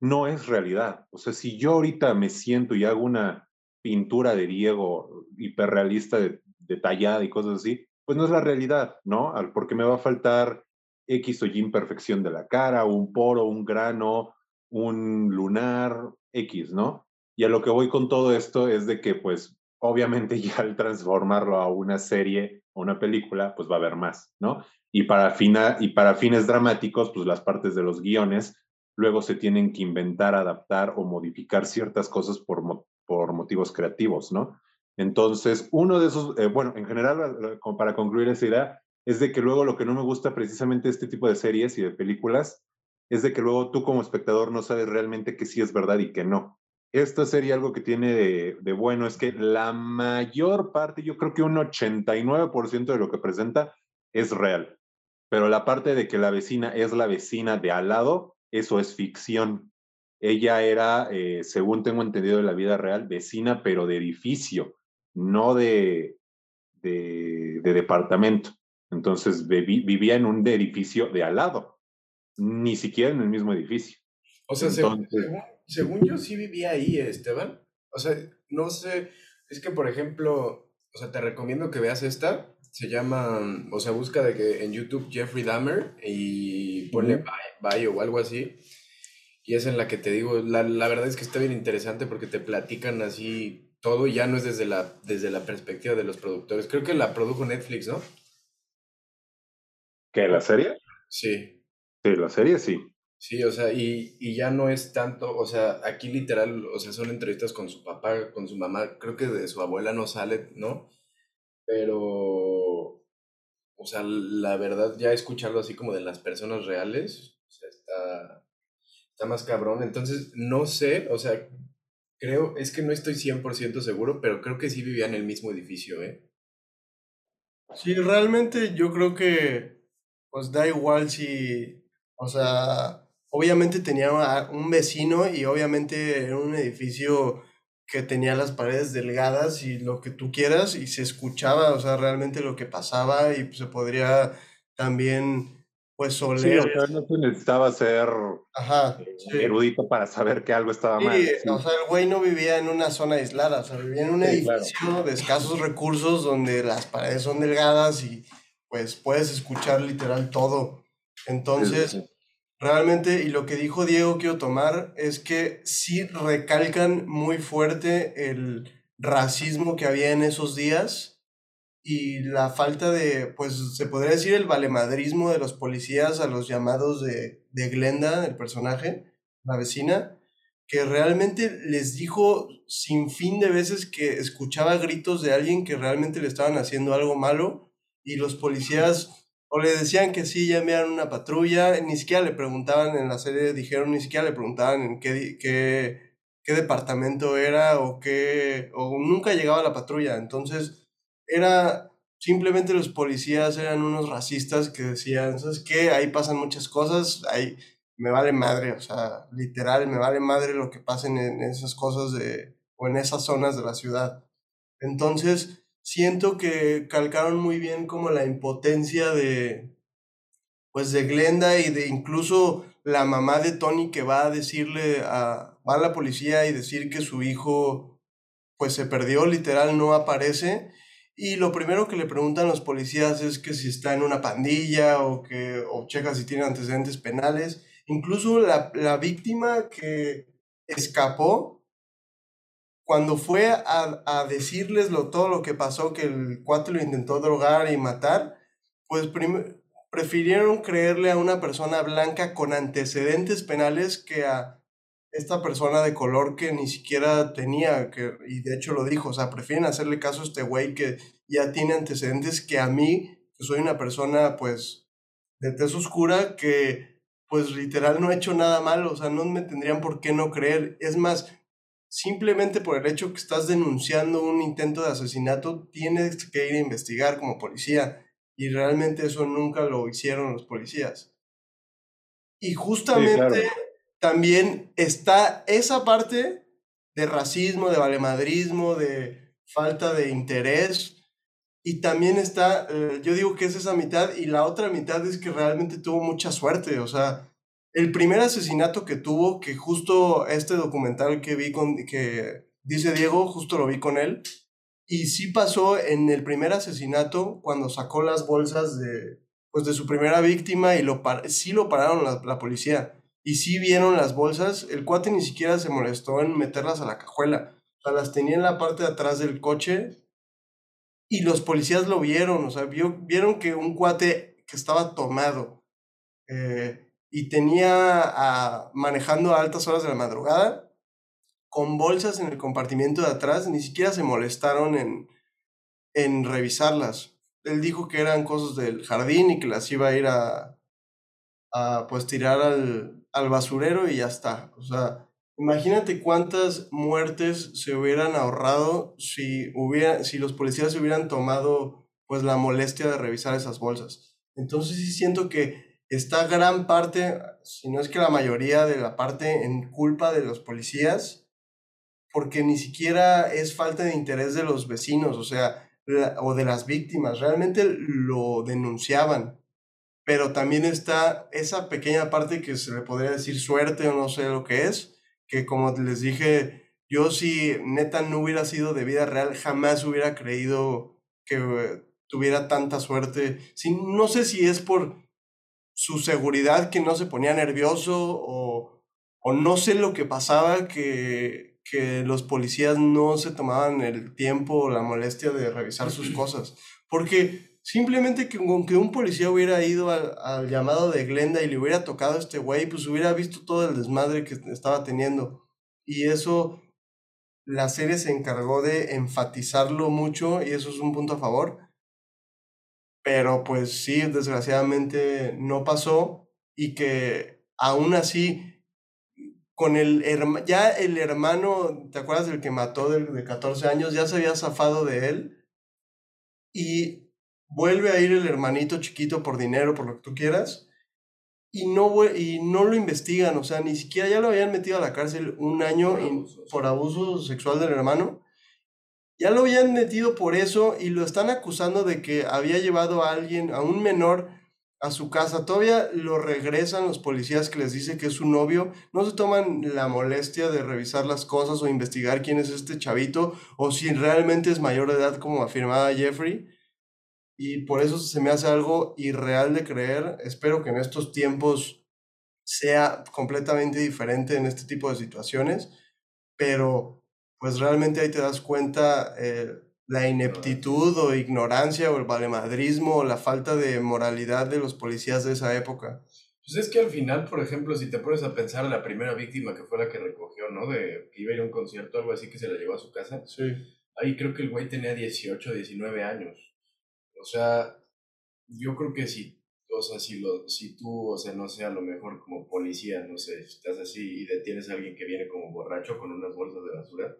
no es realidad. O sea, si yo ahorita me siento y hago una pintura de Diego hiperrealista, detallada y cosas así, pues no es la realidad, ¿no? Porque me va a faltar X o Y imperfección de la cara, un poro, un grano, un lunar, X, ¿no? Y a lo que voy con todo esto es de que, pues, obviamente ya al transformarlo a una serie o una película, pues va a haber más, ¿no? Y para, fina, y para fines dramáticos, pues las partes de los guiones luego se tienen que inventar, adaptar o modificar ciertas cosas por, por motivos creativos, ¿no? Entonces, uno de esos, eh, bueno, en general, para concluir esa idea, es de que luego lo que no me gusta precisamente este tipo de series y de películas es de que luego tú como espectador no sabes realmente que sí es verdad y que no. Esta serie algo que tiene de, de bueno es que la mayor parte, yo creo que un 89% de lo que presenta es real. pero la parte de que la vecina es la vecina de al lado, eso es ficción. Ella era, eh, según tengo entendido de la vida real, vecina, pero de edificio, no de, de, departamento. Entonces vivía en un edificio de al lado, ni siquiera en el mismo edificio. O sea, según, según, yo sí vivía ahí, Esteban. O sea, no sé, es que por ejemplo, o sea, te recomiendo que veas esta. Se llama, o sea, busca de que en YouTube Jeffrey Dahmer y ponle bio o algo así. Y es en la que te digo, la, la, verdad es que está bien interesante porque te platican así todo y ya no es desde la, desde la perspectiva de los productores. Creo que la produjo Netflix, ¿no? ¿Qué, la serie? Sí. Sí, la serie sí. Sí, o sea, y, y, ya no es tanto, o sea, aquí literal, o sea, son entrevistas con su papá, con su mamá, creo que de su abuela no sale, ¿no? Pero, o sea, la verdad, ya escucharlo así como de las personas reales, o sea, está, está más cabrón. Entonces, no sé, o sea, creo, es que no estoy 100% seguro, pero creo que sí vivía en el mismo edificio, ¿eh? Sí, realmente yo creo que, pues da igual si, o sea, obviamente tenía un vecino y obviamente era un edificio que tenía las paredes delgadas y lo que tú quieras y se escuchaba, o sea, realmente lo que pasaba y se podría también pues oler. Sí, o sea, no se necesitaba ser eh, erudito para saber que algo estaba mal. Sí. O sea, el güey no vivía en una zona aislada, o sea, vivía en un edificio de escasos recursos donde las paredes son delgadas y pues puedes escuchar literal todo. Entonces, Realmente, y lo que dijo Diego quiero tomar es que sí recalcan muy fuerte el racismo que había en esos días y la falta de, pues se podría decir el valemadrismo de los policías a los llamados de, de Glenda, el personaje, la vecina, que realmente les dijo sin fin de veces que escuchaba gritos de alguien que realmente le estaban haciendo algo malo y los policías o le decían que sí, ya enviaron una patrulla, ni siquiera le preguntaban en la serie, dijeron, ni siquiera le preguntaban en qué, qué, qué departamento era o qué, o nunca llegaba la patrulla. Entonces, era simplemente los policías eran unos racistas que decían, ¿sabes qué? Ahí pasan muchas cosas, ahí me vale madre, o sea, literal, me vale madre lo que pasen en esas cosas de, o en esas zonas de la ciudad. Entonces, siento que calcaron muy bien como la impotencia de, pues de Glenda y de incluso la mamá de Tony que va a decirle a, va a la policía y decir que su hijo pues se perdió, literal no aparece. Y lo primero que le preguntan los policías es que si está en una pandilla o que o checa si tiene antecedentes penales. Incluso la, la víctima que escapó cuando fue a, a decirles lo, todo lo que pasó, que el cuate lo intentó drogar y matar, pues prefirieron creerle a una persona blanca con antecedentes penales que a esta persona de color que ni siquiera tenía, que, y de hecho lo dijo, o sea, prefieren hacerle caso a este güey que ya tiene antecedentes que a mí, que soy una persona pues de tez oscura, que pues literal no he hecho nada malo, o sea, no me tendrían por qué no creer. Es más, simplemente por el hecho que estás denunciando un intento de asesinato, tienes que ir a investigar como policía. Y realmente eso nunca lo hicieron los policías. Y justamente también está esa parte de racismo, de valemadrismo, de falta de interés. Y también está, eh, yo digo que es esa mitad, y la otra mitad es que realmente tuvo mucha suerte. O sea, el primer asesinato que tuvo, que justo este documental que vi con, que dice Diego, justo lo vi con él, y sí pasó en el primer asesinato cuando sacó las bolsas de, pues de su primera víctima y lo sí lo pararon la, policía. Y sí vieron las bolsas, el cuate ni siquiera se molestó en meterlas a la cajuela. O sea, las tenía en la parte de atrás del coche y los policías lo vieron, o sea, vieron que un cuate que estaba tomado, eh, y tenía a, manejando a altas horas de la madrugada con bolsas en el compartimiento de atrás, ni siquiera se molestaron en, en revisarlas. Él dijo que eran cosas del jardín y que las iba a ir a, a pues tirar al, al basurero y ya está. O sea, imagínate cuántas muertes se hubieran ahorrado si, hubiera, si los policías hubieran tomado pues la molestia de revisar esas bolsas. Entonces sí siento que está gran parte, si no es que la mayoría de la parte en culpa de los policías, porque ni siquiera es falta de interés de los vecinos, o sea, o de las víctimas, realmente lo denunciaban, pero también está esa pequeña parte que se le podría decir suerte o no sé lo que es, que como les dije, yo si neta no hubiera sido de vida real, jamás hubiera creído que tuviera tanta suerte. no sé si es por su seguridad que no se ponía nervioso o, o no sé lo que pasaba que, que los policías no se tomaban el tiempo o la molestia de revisar sus cosas. Porque simplemente que aunque un policía hubiera ido al, llamado de Glenda y le hubiera tocado a este güey, pues hubiera visto todo el desmadre que estaba teniendo. Y eso, la serie se encargó de enfatizarlo mucho y eso es un punto a favor. Pero pues sí, desgraciadamente no pasó y que aún así con el ya el hermano, ¿te acuerdas del que mató de, de 14 años? Ya se había zafado de él. Y vuelve a ir el hermanito chiquito por dinero, por lo que tú quieras. Y no, y no lo investigan, o sea, ni siquiera ya lo habían metido a la cárcel un año por abuso sexual del hermano. Ya lo habían metido por eso y lo están acusando de que había llevado a alguien, a un menor, a su casa. Todavía lo regresan los policías que les dice que es su novio. No se toman la molestia de revisar las cosas o investigar quién es este chavito o si realmente es mayor de edad como afirmaba Jeffrey. Y por eso se me hace algo irreal de creer. Espero que en estos tiempos sea completamente diferente en este tipo de situaciones. Pero pues realmente ahí te das cuenta eh, la ineptitud o ignorancia o el valemadrismo o la falta de moralidad de los policías de esa época. Pues es que al final, por ejemplo, si te pones a pensar la primera víctima que fue la que recogió, ¿no? De que iba a ir a un concierto, algo así que se la llevó a su casa. Sí. Ahí creo que el güey tenía 18, 19 años. O sea, yo creo que si, o sea, si, lo, si tú, o sea, no sé, a lo mejor como policía, no sé, estás así y detienes a alguien que viene como borracho con unas bolsas de basura,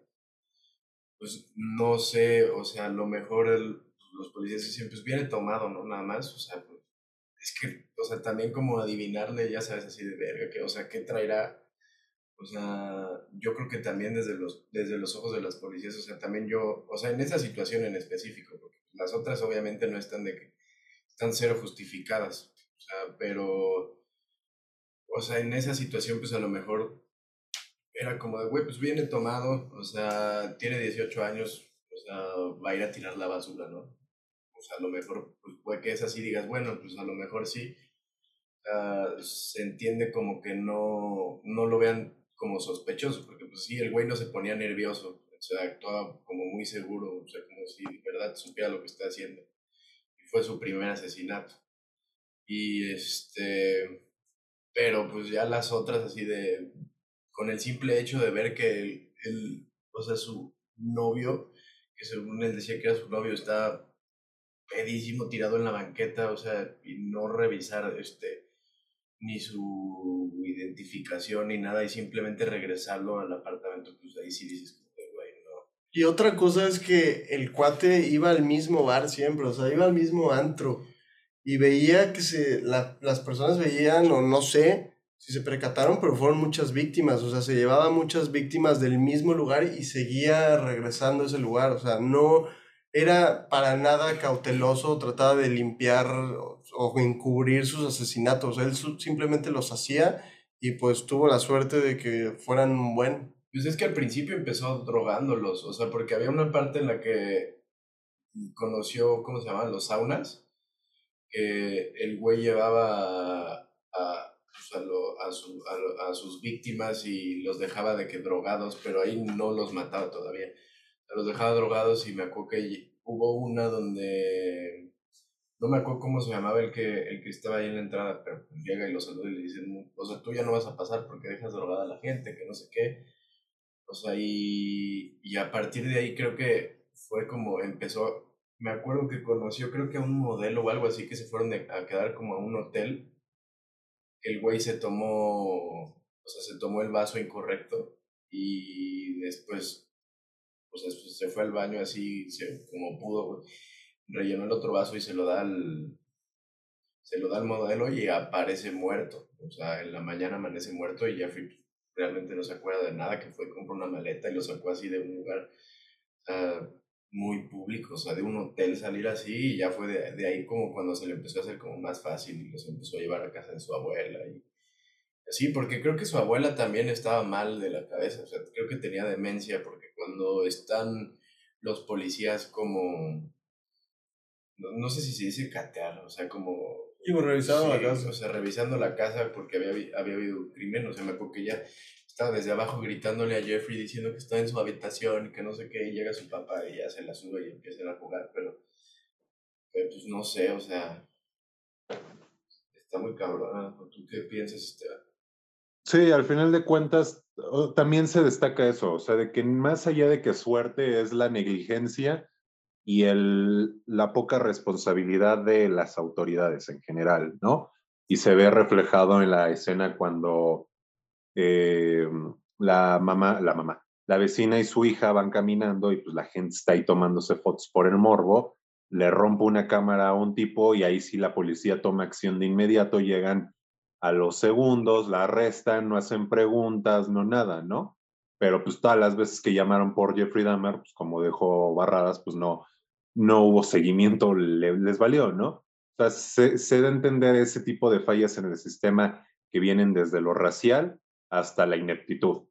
pues no sé, o sea, a lo mejor el, los policías dicen, pues viene tomado, ¿no? Nada más, o sea, pues, es que, o sea, también como adivinarle, ya sabes, así de verga, que, o sea, ¿qué traerá? O sea, yo creo que también desde los, desde los ojos de las policías, o sea, también yo, o sea, en esa situación en específico, porque las otras obviamente no están de que, están cero justificadas, o sea, pero, o sea, en esa situación, pues a lo mejor era como de, güey, pues viene tomado, o sea, tiene 18 años, o sea, va a ir a tirar la basura, ¿no? O sea, a lo mejor, pues puede que es así, digas, bueno, pues a lo mejor sí. se entiende como que no, no lo vean como sospechoso, porque pues sí, el güey no se ponía nervioso, o sea, actuaba como muy seguro, o sea, como si de verdad supiera lo que está haciendo. Y fue su primer asesinato. Y este, pero pues ya las otras así de, con el simple hecho de ver que el, o sea, su novio, que según él decía que era su novio, está pedísimo tirado en la banqueta, o sea, y no revisar este ni su identificación ni nada y simplemente regresarlo al apartamento, pues ahí sí dices, güey, no. Y otra cosa es que el cuate iba al mismo bar siempre, o sea, iba al mismo antro y veía que se, la, las personas veían, o no sé, si se percataron, pero fueron muchas víctimas, o sea, se llevaba muchas víctimas del mismo lugar y seguía regresando a ese lugar, o sea, no era para nada cauteloso, trataba de limpiar o, encubrir sus asesinatos, él simplemente los hacía y pues tuvo la suerte de que fueran un buen. Pues es que al principio empezó drogándolos, o sea, porque había una parte en la que conoció, ¿cómo se llamaban? Los saunas, que el güey llevaba a, a, sus víctimas y los dejaba de que drogados, pero ahí no los mataba todavía. Los dejaba drogados y me acuerdo que hubo una donde no me acuerdo cómo se llamaba el que, el que estaba ahí en la entrada, pero pues llega y lo saluda y le dicen, o sea, tú ya no vas a pasar porque dejas drogada a la gente, que no sé qué. O sea, y, y a partir de ahí creo que fue como empezó, me acuerdo que conoció creo que a un modelo o algo así que se fueron a quedar como a un hotel el güey se tomó, o sea, se tomó el vaso incorrecto y después, pues después se fue al baño así, se, como pudo, rellenó el otro vaso y se lo da al, se lo da al modelo y aparece muerto. O sea, en la mañana amanece muerto y Jeffrey realmente no se acuerda de nada, que fue, compró una maleta y lo sacó así de un lugar muy público, o sea, de un hotel salir así y ya fue de, de, ahí como cuando se le empezó a hacer como más fácil y los empezó a llevar a casa de su abuela y así, porque creo que su abuela también estaba mal de la cabeza, o sea, creo que tenía demencia porque cuando están los policías como, no, sé si se dice catear, o sea, como... Y revisando la casa. O sea, revisando la casa porque había, había habido un crimen, o sea, me acuerdo que ya estaba desde abajo gritándole a Jeffrey diciendo que está en su habitación y que no sé qué, y llega su papá y ya se la sube y empiezan a jugar, pero, pues no sé, o sea, está muy cabrón. ¿Tú qué piensas, Esteban? Sí, al final de cuentas también se destaca eso, o sea, de que más allá de que suerte es la negligencia y el, la poca responsabilidad de las autoridades en general, ¿no? Y se ve reflejado en la escena cuando eh, la mamá, la mamá, la vecina y su hija van caminando y pues la gente está ahí tomándose fotos por el morbo, le rompe una cámara a un tipo y ahí sí la policía toma acción de inmediato, llegan a los segundos, la arrestan, no hacen preguntas, no nada, ¿no? Pero pues todas las veces que llamaron por Jeffrey Dahmer, pues como dejó barradas, pues no, no hubo seguimiento, les valió, ¿no? O sea, se, se da a entender ese tipo de fallas en el sistema que vienen desde lo racial hasta la ineptitud.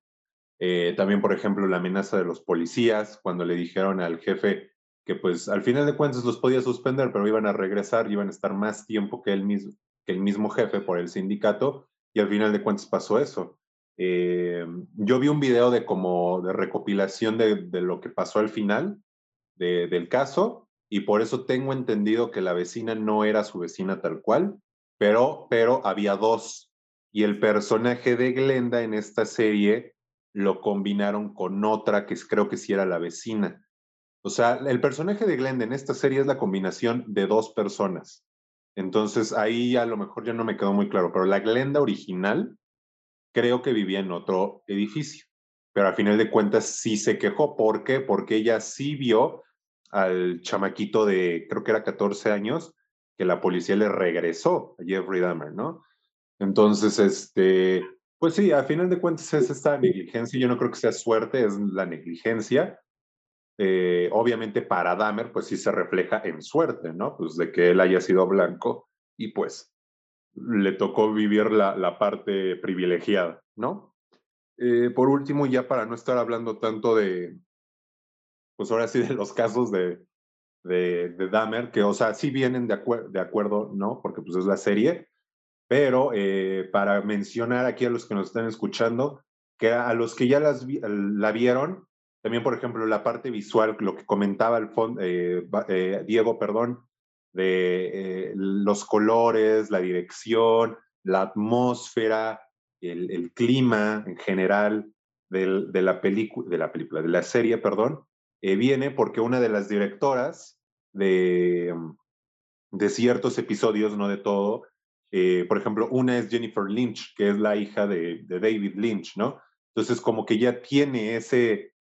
Eh, también, por ejemplo, la amenaza de los policías, cuando le dijeron al jefe que pues al final de cuentas los podía suspender, pero iban a regresar, iban a estar más tiempo que, él mismo, que el mismo jefe por el sindicato, y al final de cuentas pasó eso. Eh, yo vi un video de como de recopilación de, de lo que pasó al final de, del caso, y por eso tengo entendido que la vecina no era su vecina tal cual, pero, pero había dos y el personaje de Glenda en esta serie lo combinaron con otra que creo que sí era la vecina. O sea, el personaje de Glenda en esta serie es la combinación de dos personas. Entonces ahí a lo mejor ya no me quedó muy claro, pero la Glenda original creo que vivía en otro edificio. Pero al final de cuentas sí se quejó. ¿Por qué? Porque ella sí vio al chamaquito de, creo que era 14 años, que la policía le regresó a Jeffrey Dahmer, ¿no? Entonces, este, pues sí, a final de cuentas es esta negligencia. Yo no creo que sea suerte, es la negligencia. Eh, obviamente para Dahmer, pues sí se refleja en suerte, ¿no? Pues de que él haya sido blanco y pues le tocó vivir la, la parte privilegiada, ¿no? Eh, por último, ya para no estar hablando tanto de, pues ahora sí de los casos de, de, de Dahmer, que o sea, sí vienen de, de acuerdo, ¿no? Porque pues es la serie, pero eh, para mencionar aquí a los que nos están escuchando, que a los que ya las la vieron, también, por ejemplo, la parte visual, lo que comentaba el eh, eh, Diego, perdón, de los colores, la dirección, la atmósfera, el, el clima en general de, de la de la película, de la serie, perdón, viene porque una de las directoras de, de ciertos episodios, no de todo, eh, por ejemplo, una es Jennifer Lynch, que es la hija de, David Lynch, ¿no? Entonces, como que ya tiene ese,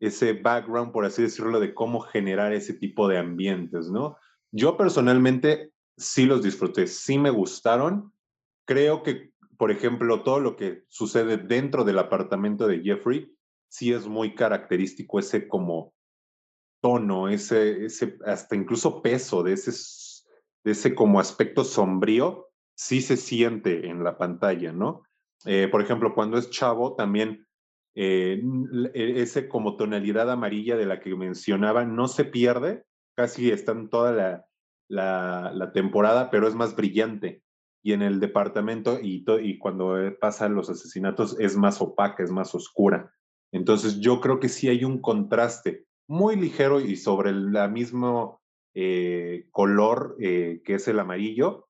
ese background, por así decirlo, de cómo generar ese tipo de ambientes, ¿no? Yo personalmente sí los disfruté, sí me gustaron. Creo que, por ejemplo, todo lo que sucede dentro del apartamento de Jeffrey, sí es muy característico ese como tono, ese, ese hasta incluso peso de ese, de ese como aspecto sombrío sí se siente en la pantalla, ¿no? Eh, por ejemplo, cuando es chavo, también eh, e, ese como tonalidad amarilla de la que mencionaba no se pierde, casi está en toda la, la, temporada, pero es más brillante. Y en el departamento y, y cuando pasan los asesinatos es más opaca, es más oscura. Entonces yo creo que sí hay un contraste muy ligero y sobre el mismo eh, color que es el amarillo,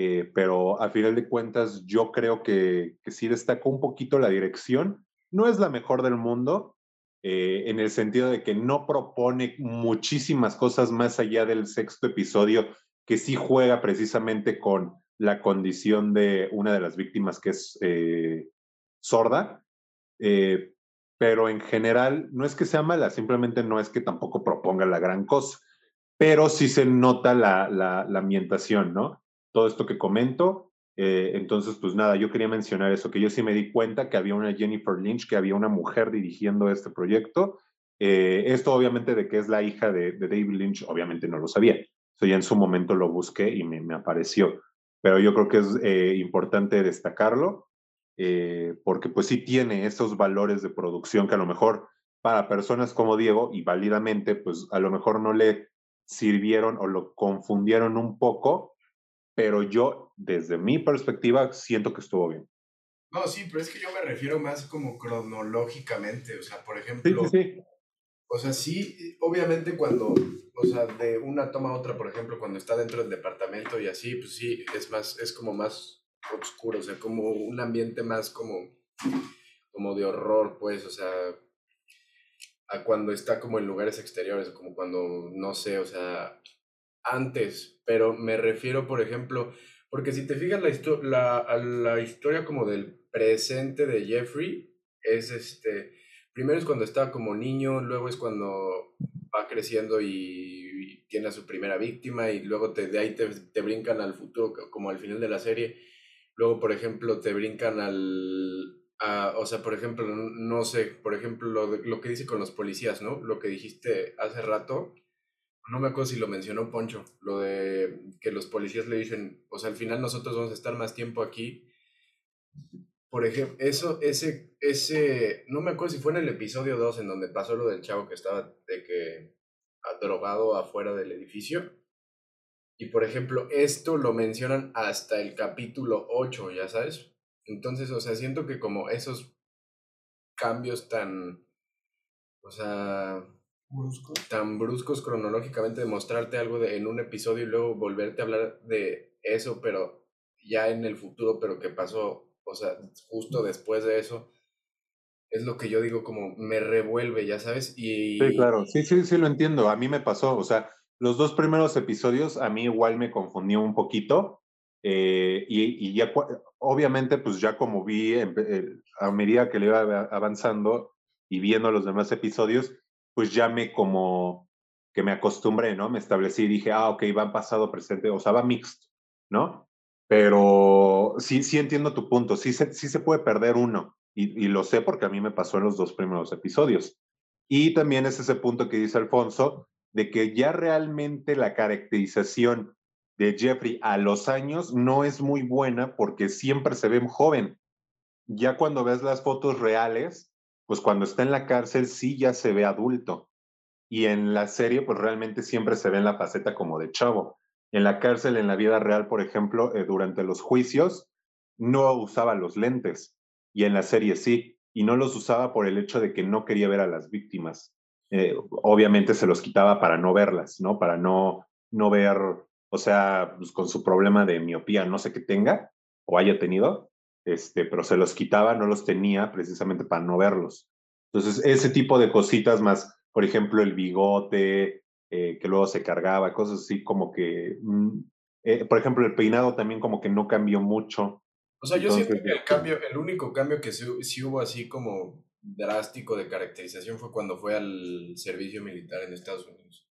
eh, pero a final de cuentas yo creo que, que, sí destacó un poquito la dirección. No es la mejor del mundo, eh, en el sentido de que no propone muchísimas cosas más allá del sexto episodio, que sí juega precisamente con la condición de una de las víctimas que es eh, sorda. pero en general no es que sea mala, simplemente no es que tampoco proponga la gran cosa, pero sí se nota la, la, la ambientación, ¿no? Todo esto que comento. Eh, entonces, pues nada, yo quería mencionar eso, que yo sí me di cuenta que había una Jennifer Lynch, que había una mujer dirigiendo este proyecto. Eh, esto obviamente de que es la hija de, David Lynch, obviamente no lo sabía. So, ya en su momento lo busqué y me, apareció. Pero yo creo que es eh, importante destacarlo, porque pues sí tiene esos valores de producción que a lo mejor para personas como Diego, y válidamente, pues a lo mejor no le sirvieron o lo confundieron un poco pero yo, desde mi perspectiva, siento que estuvo bien. No, sí, pero es que yo me refiero más como cronológicamente, o sea, por ejemplo, sí, sí, o sea, sí, obviamente cuando, o sea, de una toma a otra, por ejemplo, cuando está dentro del departamento y así, pues sí, es más, es como más oscuro, o sea, como un ambiente más como, como de horror, pues, o sea, a cuando está como en lugares exteriores, como cuando, no sé, o sea, antes, pero me refiero, por ejemplo, porque si te fijas la, la, la historia como del presente de Jeffrey, es este, primero es cuando está como niño, luego es cuando va creciendo y, tiene a su primera víctima y luego te, de ahí te, te, brincan al futuro, como al final de la serie. Luego, por ejemplo, te brincan al... A, o sea, por ejemplo, no sé, por ejemplo, lo, lo que dice con los policías, ¿no? Lo que dijiste hace rato, no me acuerdo si lo mencionó Poncho, lo de que los policías le dicen, o sea, al final nosotros vamos a estar más tiempo aquí. Por ejemplo, eso, ese, ese, no me acuerdo si fue en el episodio 2 en donde pasó lo del chavo que estaba de que drogado afuera del edificio. Y por ejemplo, esto lo mencionan hasta el capítulo 8, ya sabes. Entonces, o sea, siento que como esos cambios tan, o sea, tan bruscos cronológicamente de mostrarte algo de, en un episodio y luego volverte a hablar de eso, pero ya en el futuro, pero que pasó, o sea, justo después de eso, es lo que yo digo como me revuelve, ya sabes. Y... Sí, claro, sí, sí, sí lo entiendo, a mí me pasó, o sea, los dos primeros episodios a mí igual me confundió un poquito. Eh, y, y, ya, obviamente, pues ya como vi eh, a medida que le iba avanzando y viendo los demás episodios, pues ya me como que me acostumbré, ¿no? Me establecí y dije, ah, ok, va pasado, presente, o sea, va mixed, ¿no? Pero sí, sí entiendo tu punto, sí se, sí se puede perder uno, y, y lo sé porque a mí me pasó en los dos primeros episodios. Y también es ese punto que dice Alfonso, de que ya realmente la caracterización de Jeffrey a los años no es muy buena porque siempre se ve joven. Ya cuando ves las fotos reales, pues cuando está en la cárcel sí ya se ve adulto. Y en la serie, pues realmente siempre se ve en la faceta como de chavo. En la cárcel, en la vida real, por ejemplo, eh, durante los juicios, no usaba los lentes. Y en la serie sí. Y no los usaba por el hecho de que no quería ver a las víctimas. Eh, obviamente se los quitaba para no verlas, ¿no? Para no, no ver, o sea, pues con su problema de miopía, no sé qué tenga o haya tenido, este, pero se los quitaba, no los tenía precisamente para no verlos. Entonces, ese tipo de cositas más, por ejemplo, el bigote, eh, que luego se cargaba, cosas así como que, mm, eh, por ejemplo, el peinado también como que no cambió mucho. O sea, yo siento que el cambio, el único cambio que sí, hubo así como drástico de caracterización fue cuando fue al servicio militar en Estados Unidos.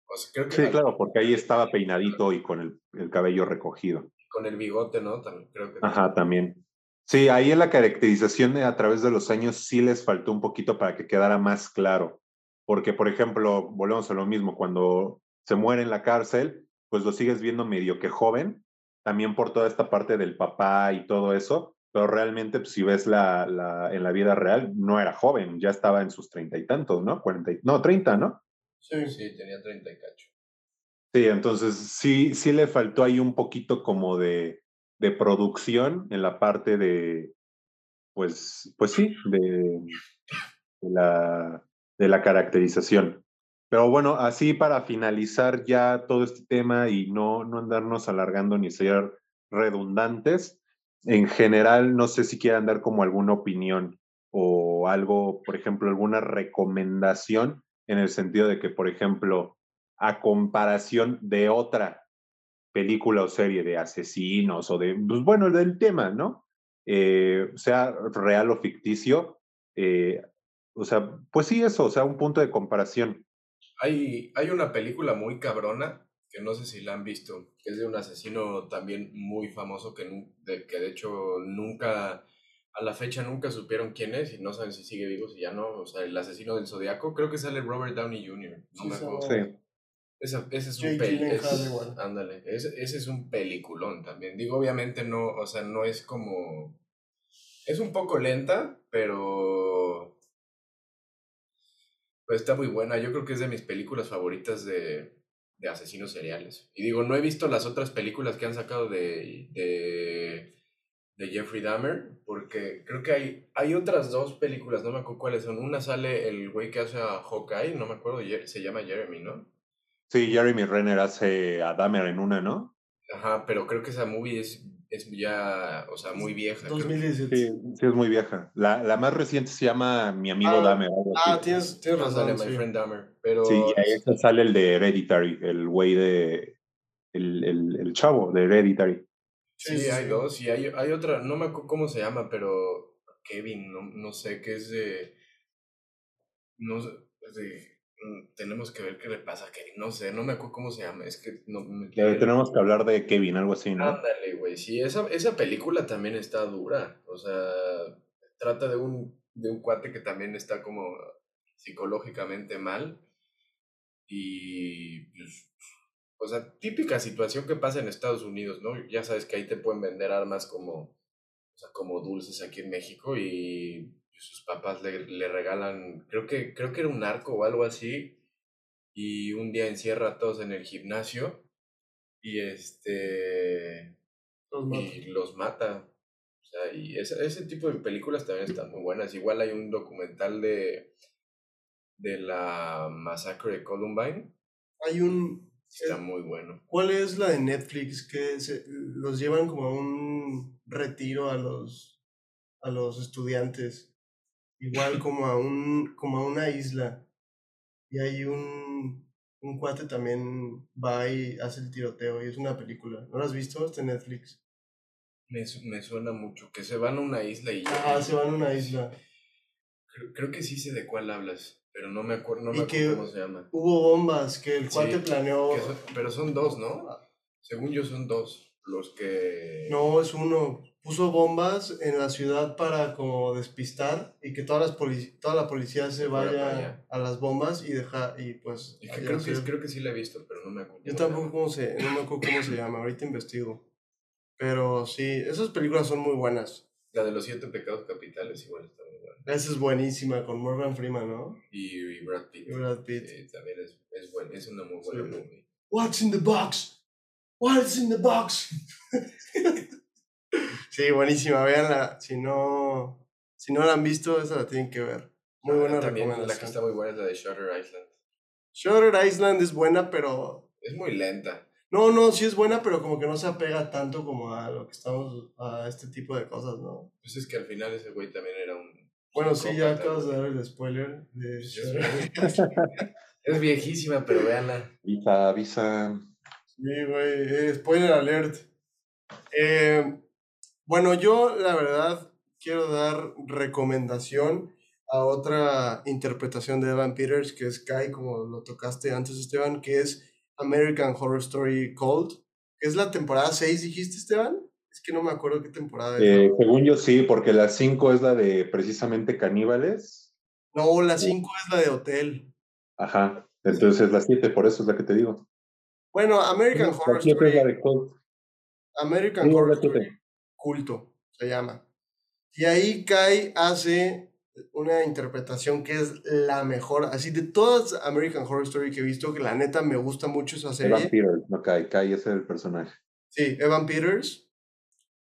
sí, claro, porque ahí estaba peinadito y con el, el cabello recogido. Con el bigote, ¿no? También, creo que Ajá, también. Sí, ahí en la caracterización a través de los años sí les faltó un poquito para que quedara más claro. Porque, por ejemplo, volvemos a lo mismo, cuando se muere en la cárcel, pues lo sigues viendo medio que joven, también por toda esta parte del papá y todo eso, pero realmente pues, si ves la, la, en la vida real, no era joven, ya estaba en sus treinta y tantos, ¿no? Cuarenta no, treinta, ¿no? Sí, sí, tenía treinta y cacho. Sí, entonces sí, sí le faltó ahí un poquito como de, de producción en la parte de, pues, pues sí, de, la, de la caracterización. Pero bueno, así para finalizar ya todo este tema y no, no andarnos alargando ni ser redundantes, en general no sé si quieran dar como alguna opinión o algo, por ejemplo, alguna recomendación en el sentido de que, por ejemplo, a comparación de otra película o serie de asesinos o de, pues bueno, del tema, ¿no? Eh, sea real o ficticio. Eh, o sea, pues sí, eso, o sea, un punto de comparación. Hay, hay una película muy cabrona que no sé si la han visto, que es de un asesino también muy famoso que, de, que de hecho nunca, a la fecha nunca supieron quién es y no saben si sigue vivo, si ya no, o sea, el asesino del Zodiaco, creo que sale Robert Downey Jr., no me acuerdo. Sí. Ese, es un peliculón. Ándale, ese, ese es un peliculón también. Digo, obviamente no, o sea, no es como... Es un poco lenta, pero... Pues está muy buena. Yo creo que es de mis películas favoritas de, de asesinos seriales. Y digo, no he visto las otras películas que han sacado de, de, de Jeffrey Dahmer, porque creo que hay, hay otras dos películas, no me acuerdo cuáles son. Una sale el güey que hace a Hawkeye, no me acuerdo, se llama Jeremy, ¿no? Sí, Jeremy Renner hace a Dahmer en una, ¿no? Ajá, pero creo que esa movie es, es ya, o sea, muy vieja. 2017. Sí, sí, es muy vieja. La, la más reciente se llama Mi amigo ah, Dahmer. Ah, tienes, tienes razón. My Friend Dahmer. Pero... Sí, y ahí sale el de Hereditary, el güey de. El, el, el, chavo de Hereditary. Sí, hay dos. Y hay, hay otra, no me acuerdo cómo se llama, pero. Kevin, no, no sé, qué es de. No sé. De, tenemos que ver qué le pasa a Kevin. No sé, no me acuerdo cómo se llama. Es que no tenemos que hablar de Kevin, algo así, ¿no? Ándale, güey. Sí, esa, esa película también está dura. O sea, trata de un, de un cuate que también está como psicológicamente mal. Y pues, o sea, típica situación que pasa en Estados Unidos, ¿no? Ya sabes que ahí te pueden vender armas como, o sea, como dulces aquí en México y sus papás le, le, regalan, creo que, creo que era un arco o algo así, y un día encierra a todos en el gimnasio y este los mata. y los mata. O sea, y ese, ese tipo de películas también están muy buenas. Igual hay un documental de de la masacre de Columbine. Hay un está muy bueno. ¿Cuál es la de Netflix que se, los llevan como a un retiro a los a los estudiantes? Igual como a, un, como a una isla. Y hay un, un cuate también va y hace el tiroteo y es una película. ¿No la has visto? Está en Netflix. Me, me suena mucho, que se van a una isla y... Ah, se van a una isla. Creo, creo que sí sé de cuál hablas, pero no me acuerdo, no me acuerdo cómo se llama. Hubo bombas que el cuate planeó... pero son dos, ¿no? Ah. Según yo son dos los que... No, es uno puso bombas en la ciudad para como despistar y que todas las toda la policía se vaya a las bombas y deja y pues creo, que, creo que sí la he visto pero no me acuerdo. Yo tampoco cómo se, no me acuerdo cómo se llama ahorita investigo. Pero sí esas películas son muy buenas. La de los siete pecados capitales igual está muy buena. Esa es buenísima con Morgan Freeman ¿no? y, Brad Pitt. Y Brad Pitt. Sí, también es, es buena es una muy buena movie. What's in the box What's in the box Sí, buenísima, véanla. Si no, si no la han visto, esa la tienen que ver. Muy buena También la que está muy buena es la de Shutter Island. Shutter Island es buena, pero... Es muy lenta. No, no, sí es buena, pero como que no se apega tanto como a lo que estamos, a este tipo de cosas, ¿no? Pues es que al final ese güey también era un... Bueno, sí, ya acabas de dar el spoiler de es, viejísima, pero véanla. Avisa, avisa. Sí, güey, eh, spoiler alert. Eh, bueno, yo la verdad quiero dar recomendación a otra interpretación de Evan Peters, que es Kai, como lo tocaste antes, Esteban, que es American Horror Story Cold, que es la temporada 6, dijiste, Esteban. Es que no me acuerdo qué temporada eh, según yo sí, porque la 5 es la de precisamente caníbales. No, la 5 es la de hotel. Ajá, entonces es la 7, por eso es la que te digo. Bueno, American Horror Story. Es la de Cold. American Horror Story culto, se llama. Y ahí Kai hace una interpretación que es la mejor, así de todas American Horror Story que he visto, que la neta me gusta mucho esa serie. Evan Peters, no Kai, Kai es el personaje. Sí, Evan Peters.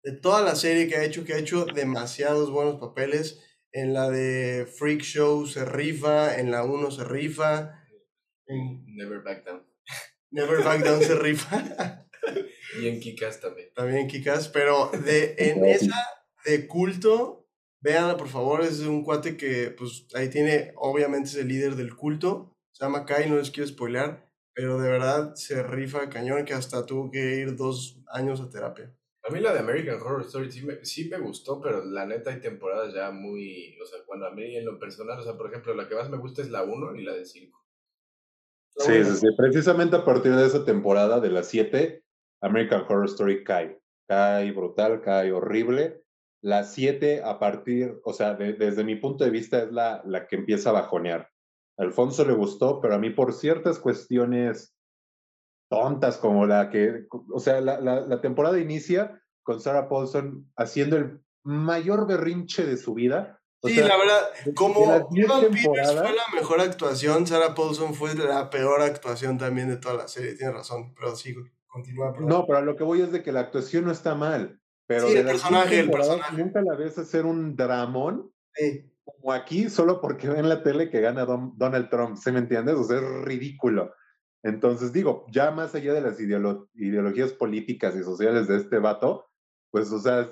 De toda la serie que ha hecho, que ha hecho demasiados buenos papeles. En la de Freak Show se rifa, en la 1 se rifa. En... Never Back Down. Never Back Down se rifa. Y en Kikas también. También en Kikas, pero de, en esa de culto, véanla por favor, es un cuate que pues ahí tiene, obviamente es el líder del culto, se llama Kai, no les quiero spoilear, pero de verdad se rifa cañón que hasta tuvo que ir dos años a terapia. A mí la de American Horror Story sí me, sí me gustó, pero la neta hay temporadas ya muy, o sea, cuando a mí en lo personal, o sea, por ejemplo, la que más me gusta es la 1 y la de 5. Sí, sí, sí, precisamente a partir de esa temporada de las 7, American Horror Story cae. Cae brutal, cae horrible. La 7 a partir, o sea, desde mi punto de vista es la, la que empieza a bajonear. A Alfonso le gustó, pero a mí por ciertas cuestiones tontas como la que, o sea, la, la, la temporada inicia con Sarah Paulson haciendo el mayor berrinche de su vida. sí, la verdad, como Evan Peters fue la mejor actuación, Sarah Paulson fue la peor actuación también de toda la serie, tienes razón, pero sigo, continúa. No, pero lo que voy es de que la actuación no está mal, pero el personaje, el personaje. Nunca la ves hacer un dramón. Como aquí, solo porque ven la tele que gana Donald Trump, ¿se me entiendes? O sea, es ridículo. Entonces, digo, ya más allá de las ideologías políticas y sociales de este vato, pues, o sea,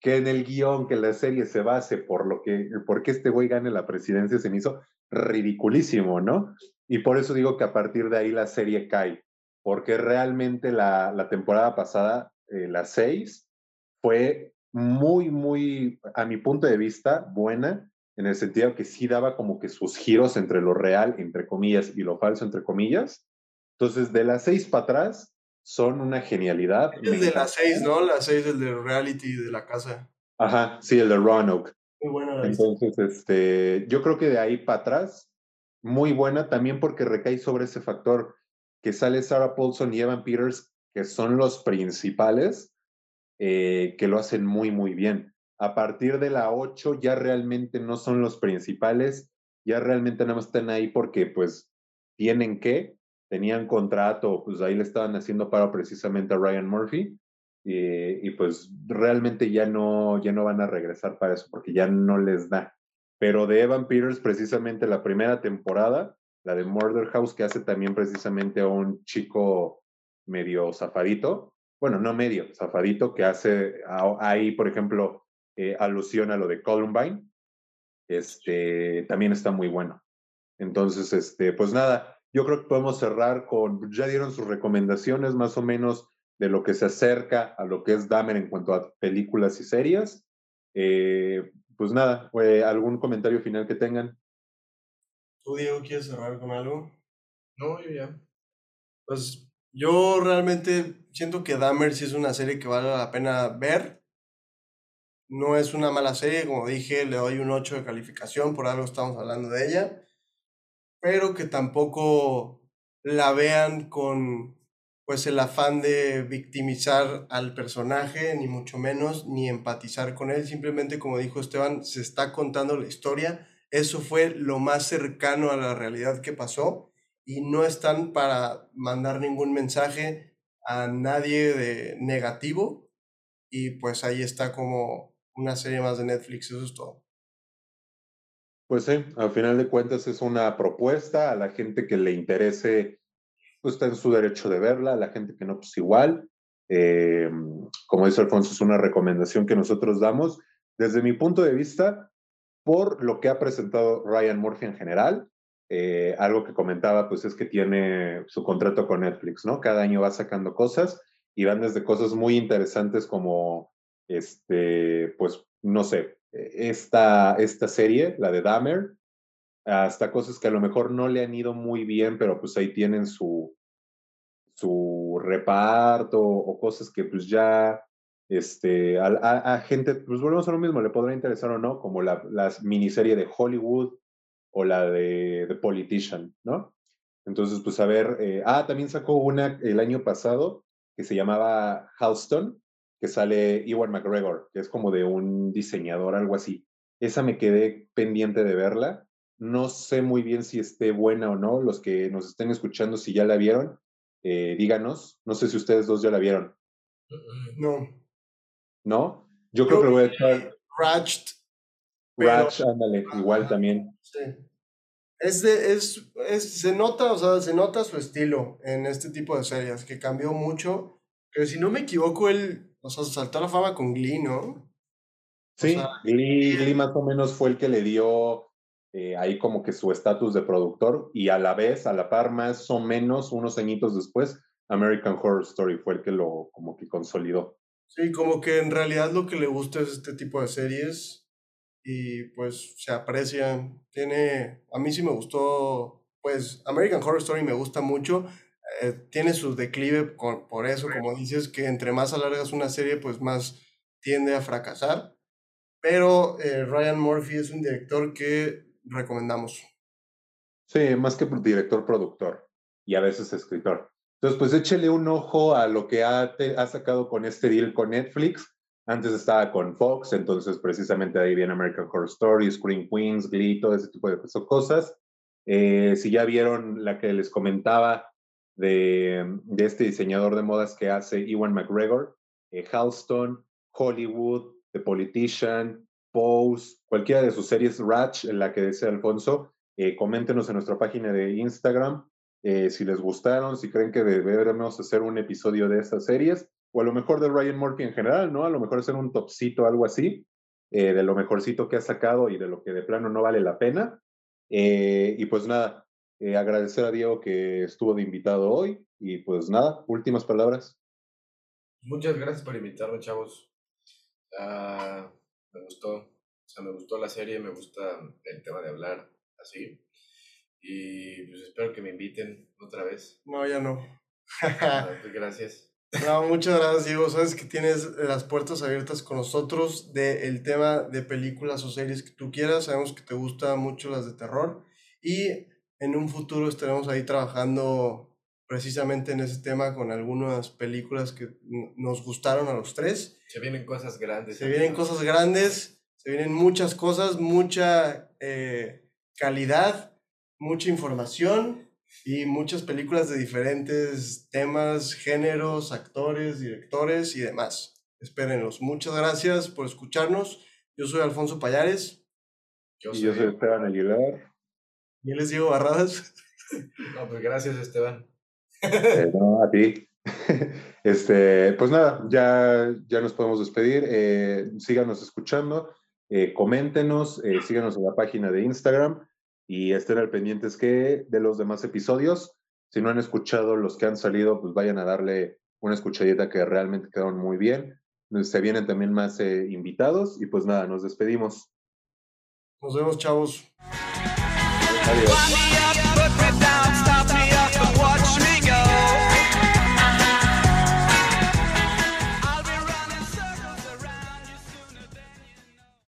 que en el guion, que la serie se base por lo que, por qué este güey gane la presidencia, se me hizo ridiculísimo, ¿no? Y por eso digo que a partir de ahí la serie cae, porque realmente la, la temporada pasada, eh, la 6, fue muy, muy, a mi punto de vista, buena, en el sentido que sí daba como que sus giros entre lo real, entre comillas, y lo falso, entre comillas. Entonces, de las seis para atrás, son una genialidad. El de las seis, ¿no? Las seis, el de reality de la casa. Ajá, sí, el de Roanoke. Muy buena. Entonces, este, yo creo que de ahí para atrás, muy buena también porque recae sobre ese factor que sale Sarah Paulson y Evan Peters, que son los principales, eh, que lo hacen muy, muy bien. A partir de la 8 ya realmente no son los principales, ya realmente nada más están ahí porque pues tienen que, tenían contrato, pues ahí le estaban haciendo paro precisamente a Ryan Murphy y, y, pues realmente ya no, ya no van a regresar para eso porque ya no les da. Pero de Evan Peters, precisamente la primera temporada, la de Murder House, que hace también precisamente a un chico medio zafadito, bueno, no medio, zafadito, que hace ahí, por ejemplo, eh, alusión a lo de Columbine, este, también está muy bueno. Entonces, este, pues nada, yo creo que podemos cerrar con, ya dieron sus recomendaciones más o menos de lo que se acerca a lo que es Dahmer en cuanto a películas y series. Eh, pues nada, ¿algún comentario final que tengan? ¿Tú, Diego, quieres cerrar con algo? No, yo ya. Pues yo realmente siento que Dahmer sí es una serie que vale la pena ver. No es una mala serie, como dije, le doy un 8 de calificación, por algo estamos hablando de ella. Pero que tampoco la vean con pues el afán de victimizar al personaje, ni mucho menos, ni empatizar con él. Simplemente, como dijo Esteban, se está contando la historia. Eso fue lo más cercano a la realidad que pasó y no están para mandar ningún mensaje a nadie de negativo y pues ahí está como una serie más de Netflix, eso es todo. Pues sí, al final de cuentas es una propuesta a la gente que le interese, pues está en su derecho de verla, a la gente que no, pues igual. Eh, como dice Alfonso, es una recomendación que nosotros damos desde mi punto de vista por lo que ha presentado Ryan Murphy en general, eh, algo que comentaba, pues es que tiene su contrato con Netflix, ¿no? Cada año va sacando cosas y van desde cosas muy interesantes como, este, pues, no sé, esta, esta serie, la de Dahmer, hasta cosas que a lo mejor no le han ido muy bien, pero pues ahí tienen su, su reparto o cosas que pues ya, este, a, gente, pues volvemos a lo mismo, le podrá interesar o no, como la, la miniserie de Hollywood, o la de The Politician, ¿no? Entonces, pues a ver, eh, ah, también sacó una el año pasado que se llamaba Halston, que sale Ewan McGregor, que es como de un diseñador, algo así. Esa me quedé pendiente de verla. No sé muy bien si esté buena o no. Los que nos estén escuchando, si ya la vieron, eh, díganos. No sé si ustedes dos ya la vieron. No. ¿No? Yo creo que lo voy a echar. Ratched Ratch, ándale, igual también. Sí. Es de, es, es, se nota, o sea, se nota su estilo en este tipo de series, que cambió mucho. Pero si no me equivoco, él, o sea, saltó a la fama con Glee, ¿no? Sí, Glee, más o menos fue el que le dio eh, ahí como que su estatus de productor y a la vez, a la par, más o menos, unos añitos después, American Horror Story fue el que lo como que consolidó. Sí, como que en realidad lo que le gusta es este tipo de series y pues se aprecia. Tiene, a mí sí me gustó pues American Horror Story me gusta mucho. Eh, tiene su declive por eso, como dices, que entre más alargas una serie, pues más tiende a fracasar. Pero eh, Ryan Murphy es un director que recomendamos. Sí, más que director, productor y a veces escritor. Entonces, pues échele un ojo a lo que ha, ha sacado con este deal con Netflix. Antes estaba con Fox, entonces precisamente ahí viene American Horror Story, Scream Queens, Glee, todo ese tipo de cosas. Eh, si ya vieron la que les comentaba de, de, este diseñador de modas que hace Ewan McGregor, eh, Halston, Hollywood, The Politician, Pose, cualquiera de sus series, Ratch, en la que dice Alfonso, eh, coméntenos en nuestra página de Instagram eh, si les gustaron, si creen que deberíamos hacer un episodio de estas series, o a lo mejor de Ryan Murphy en general, ¿no? A lo mejor hacer un topcito, algo así, eh, de lo mejorcito que ha sacado y de lo que de plano no vale la pena. Eh, y pues nada, agradecer a Diego que estuvo de invitado hoy y pues nada, últimas palabras. Muchas gracias por invitarme, chavos. Ah, me gustó, o sea, me gustó la serie, me gusta el tema de hablar así. Y pues espero que me inviten otra vez. No, ya no. Pues, gracias. No, muchas gracias, Diego. Sabes que tienes las puertas abiertas con nosotros del tema de películas o series que tú quieras. Sabemos que te gustan mucho las de terror. Y en un futuro estaremos ahí trabajando precisamente en ese tema con algunas películas que nos gustaron a los tres. Se vienen cosas grandes. Se vienen cosas grandes, se vienen muchas cosas, mucha eh, calidad mucha información y muchas películas de diferentes temas, géneros, actores, directores y demás. Espérenlos. Muchas gracias por escucharnos. Yo soy Alfonso Payares. Yo soy, y yo soy Esteban Aguilar. Y les digo Barradas. No, pues gracias, Esteban. Eh, no, a ti. Este, pues nada, ya, ya nos podemos despedir. Eh, síganos escuchando, eh, coméntenos, eh, síganos en la página de Instagram y estén al pendientes que de los demás episodios. Si no han escuchado los que han salido, pues vayan a darle una escuchadita que realmente quedaron muy bien. Se vienen también más eh, invitados y pues nada, nos despedimos. Nos vemos, chavos. Adiós.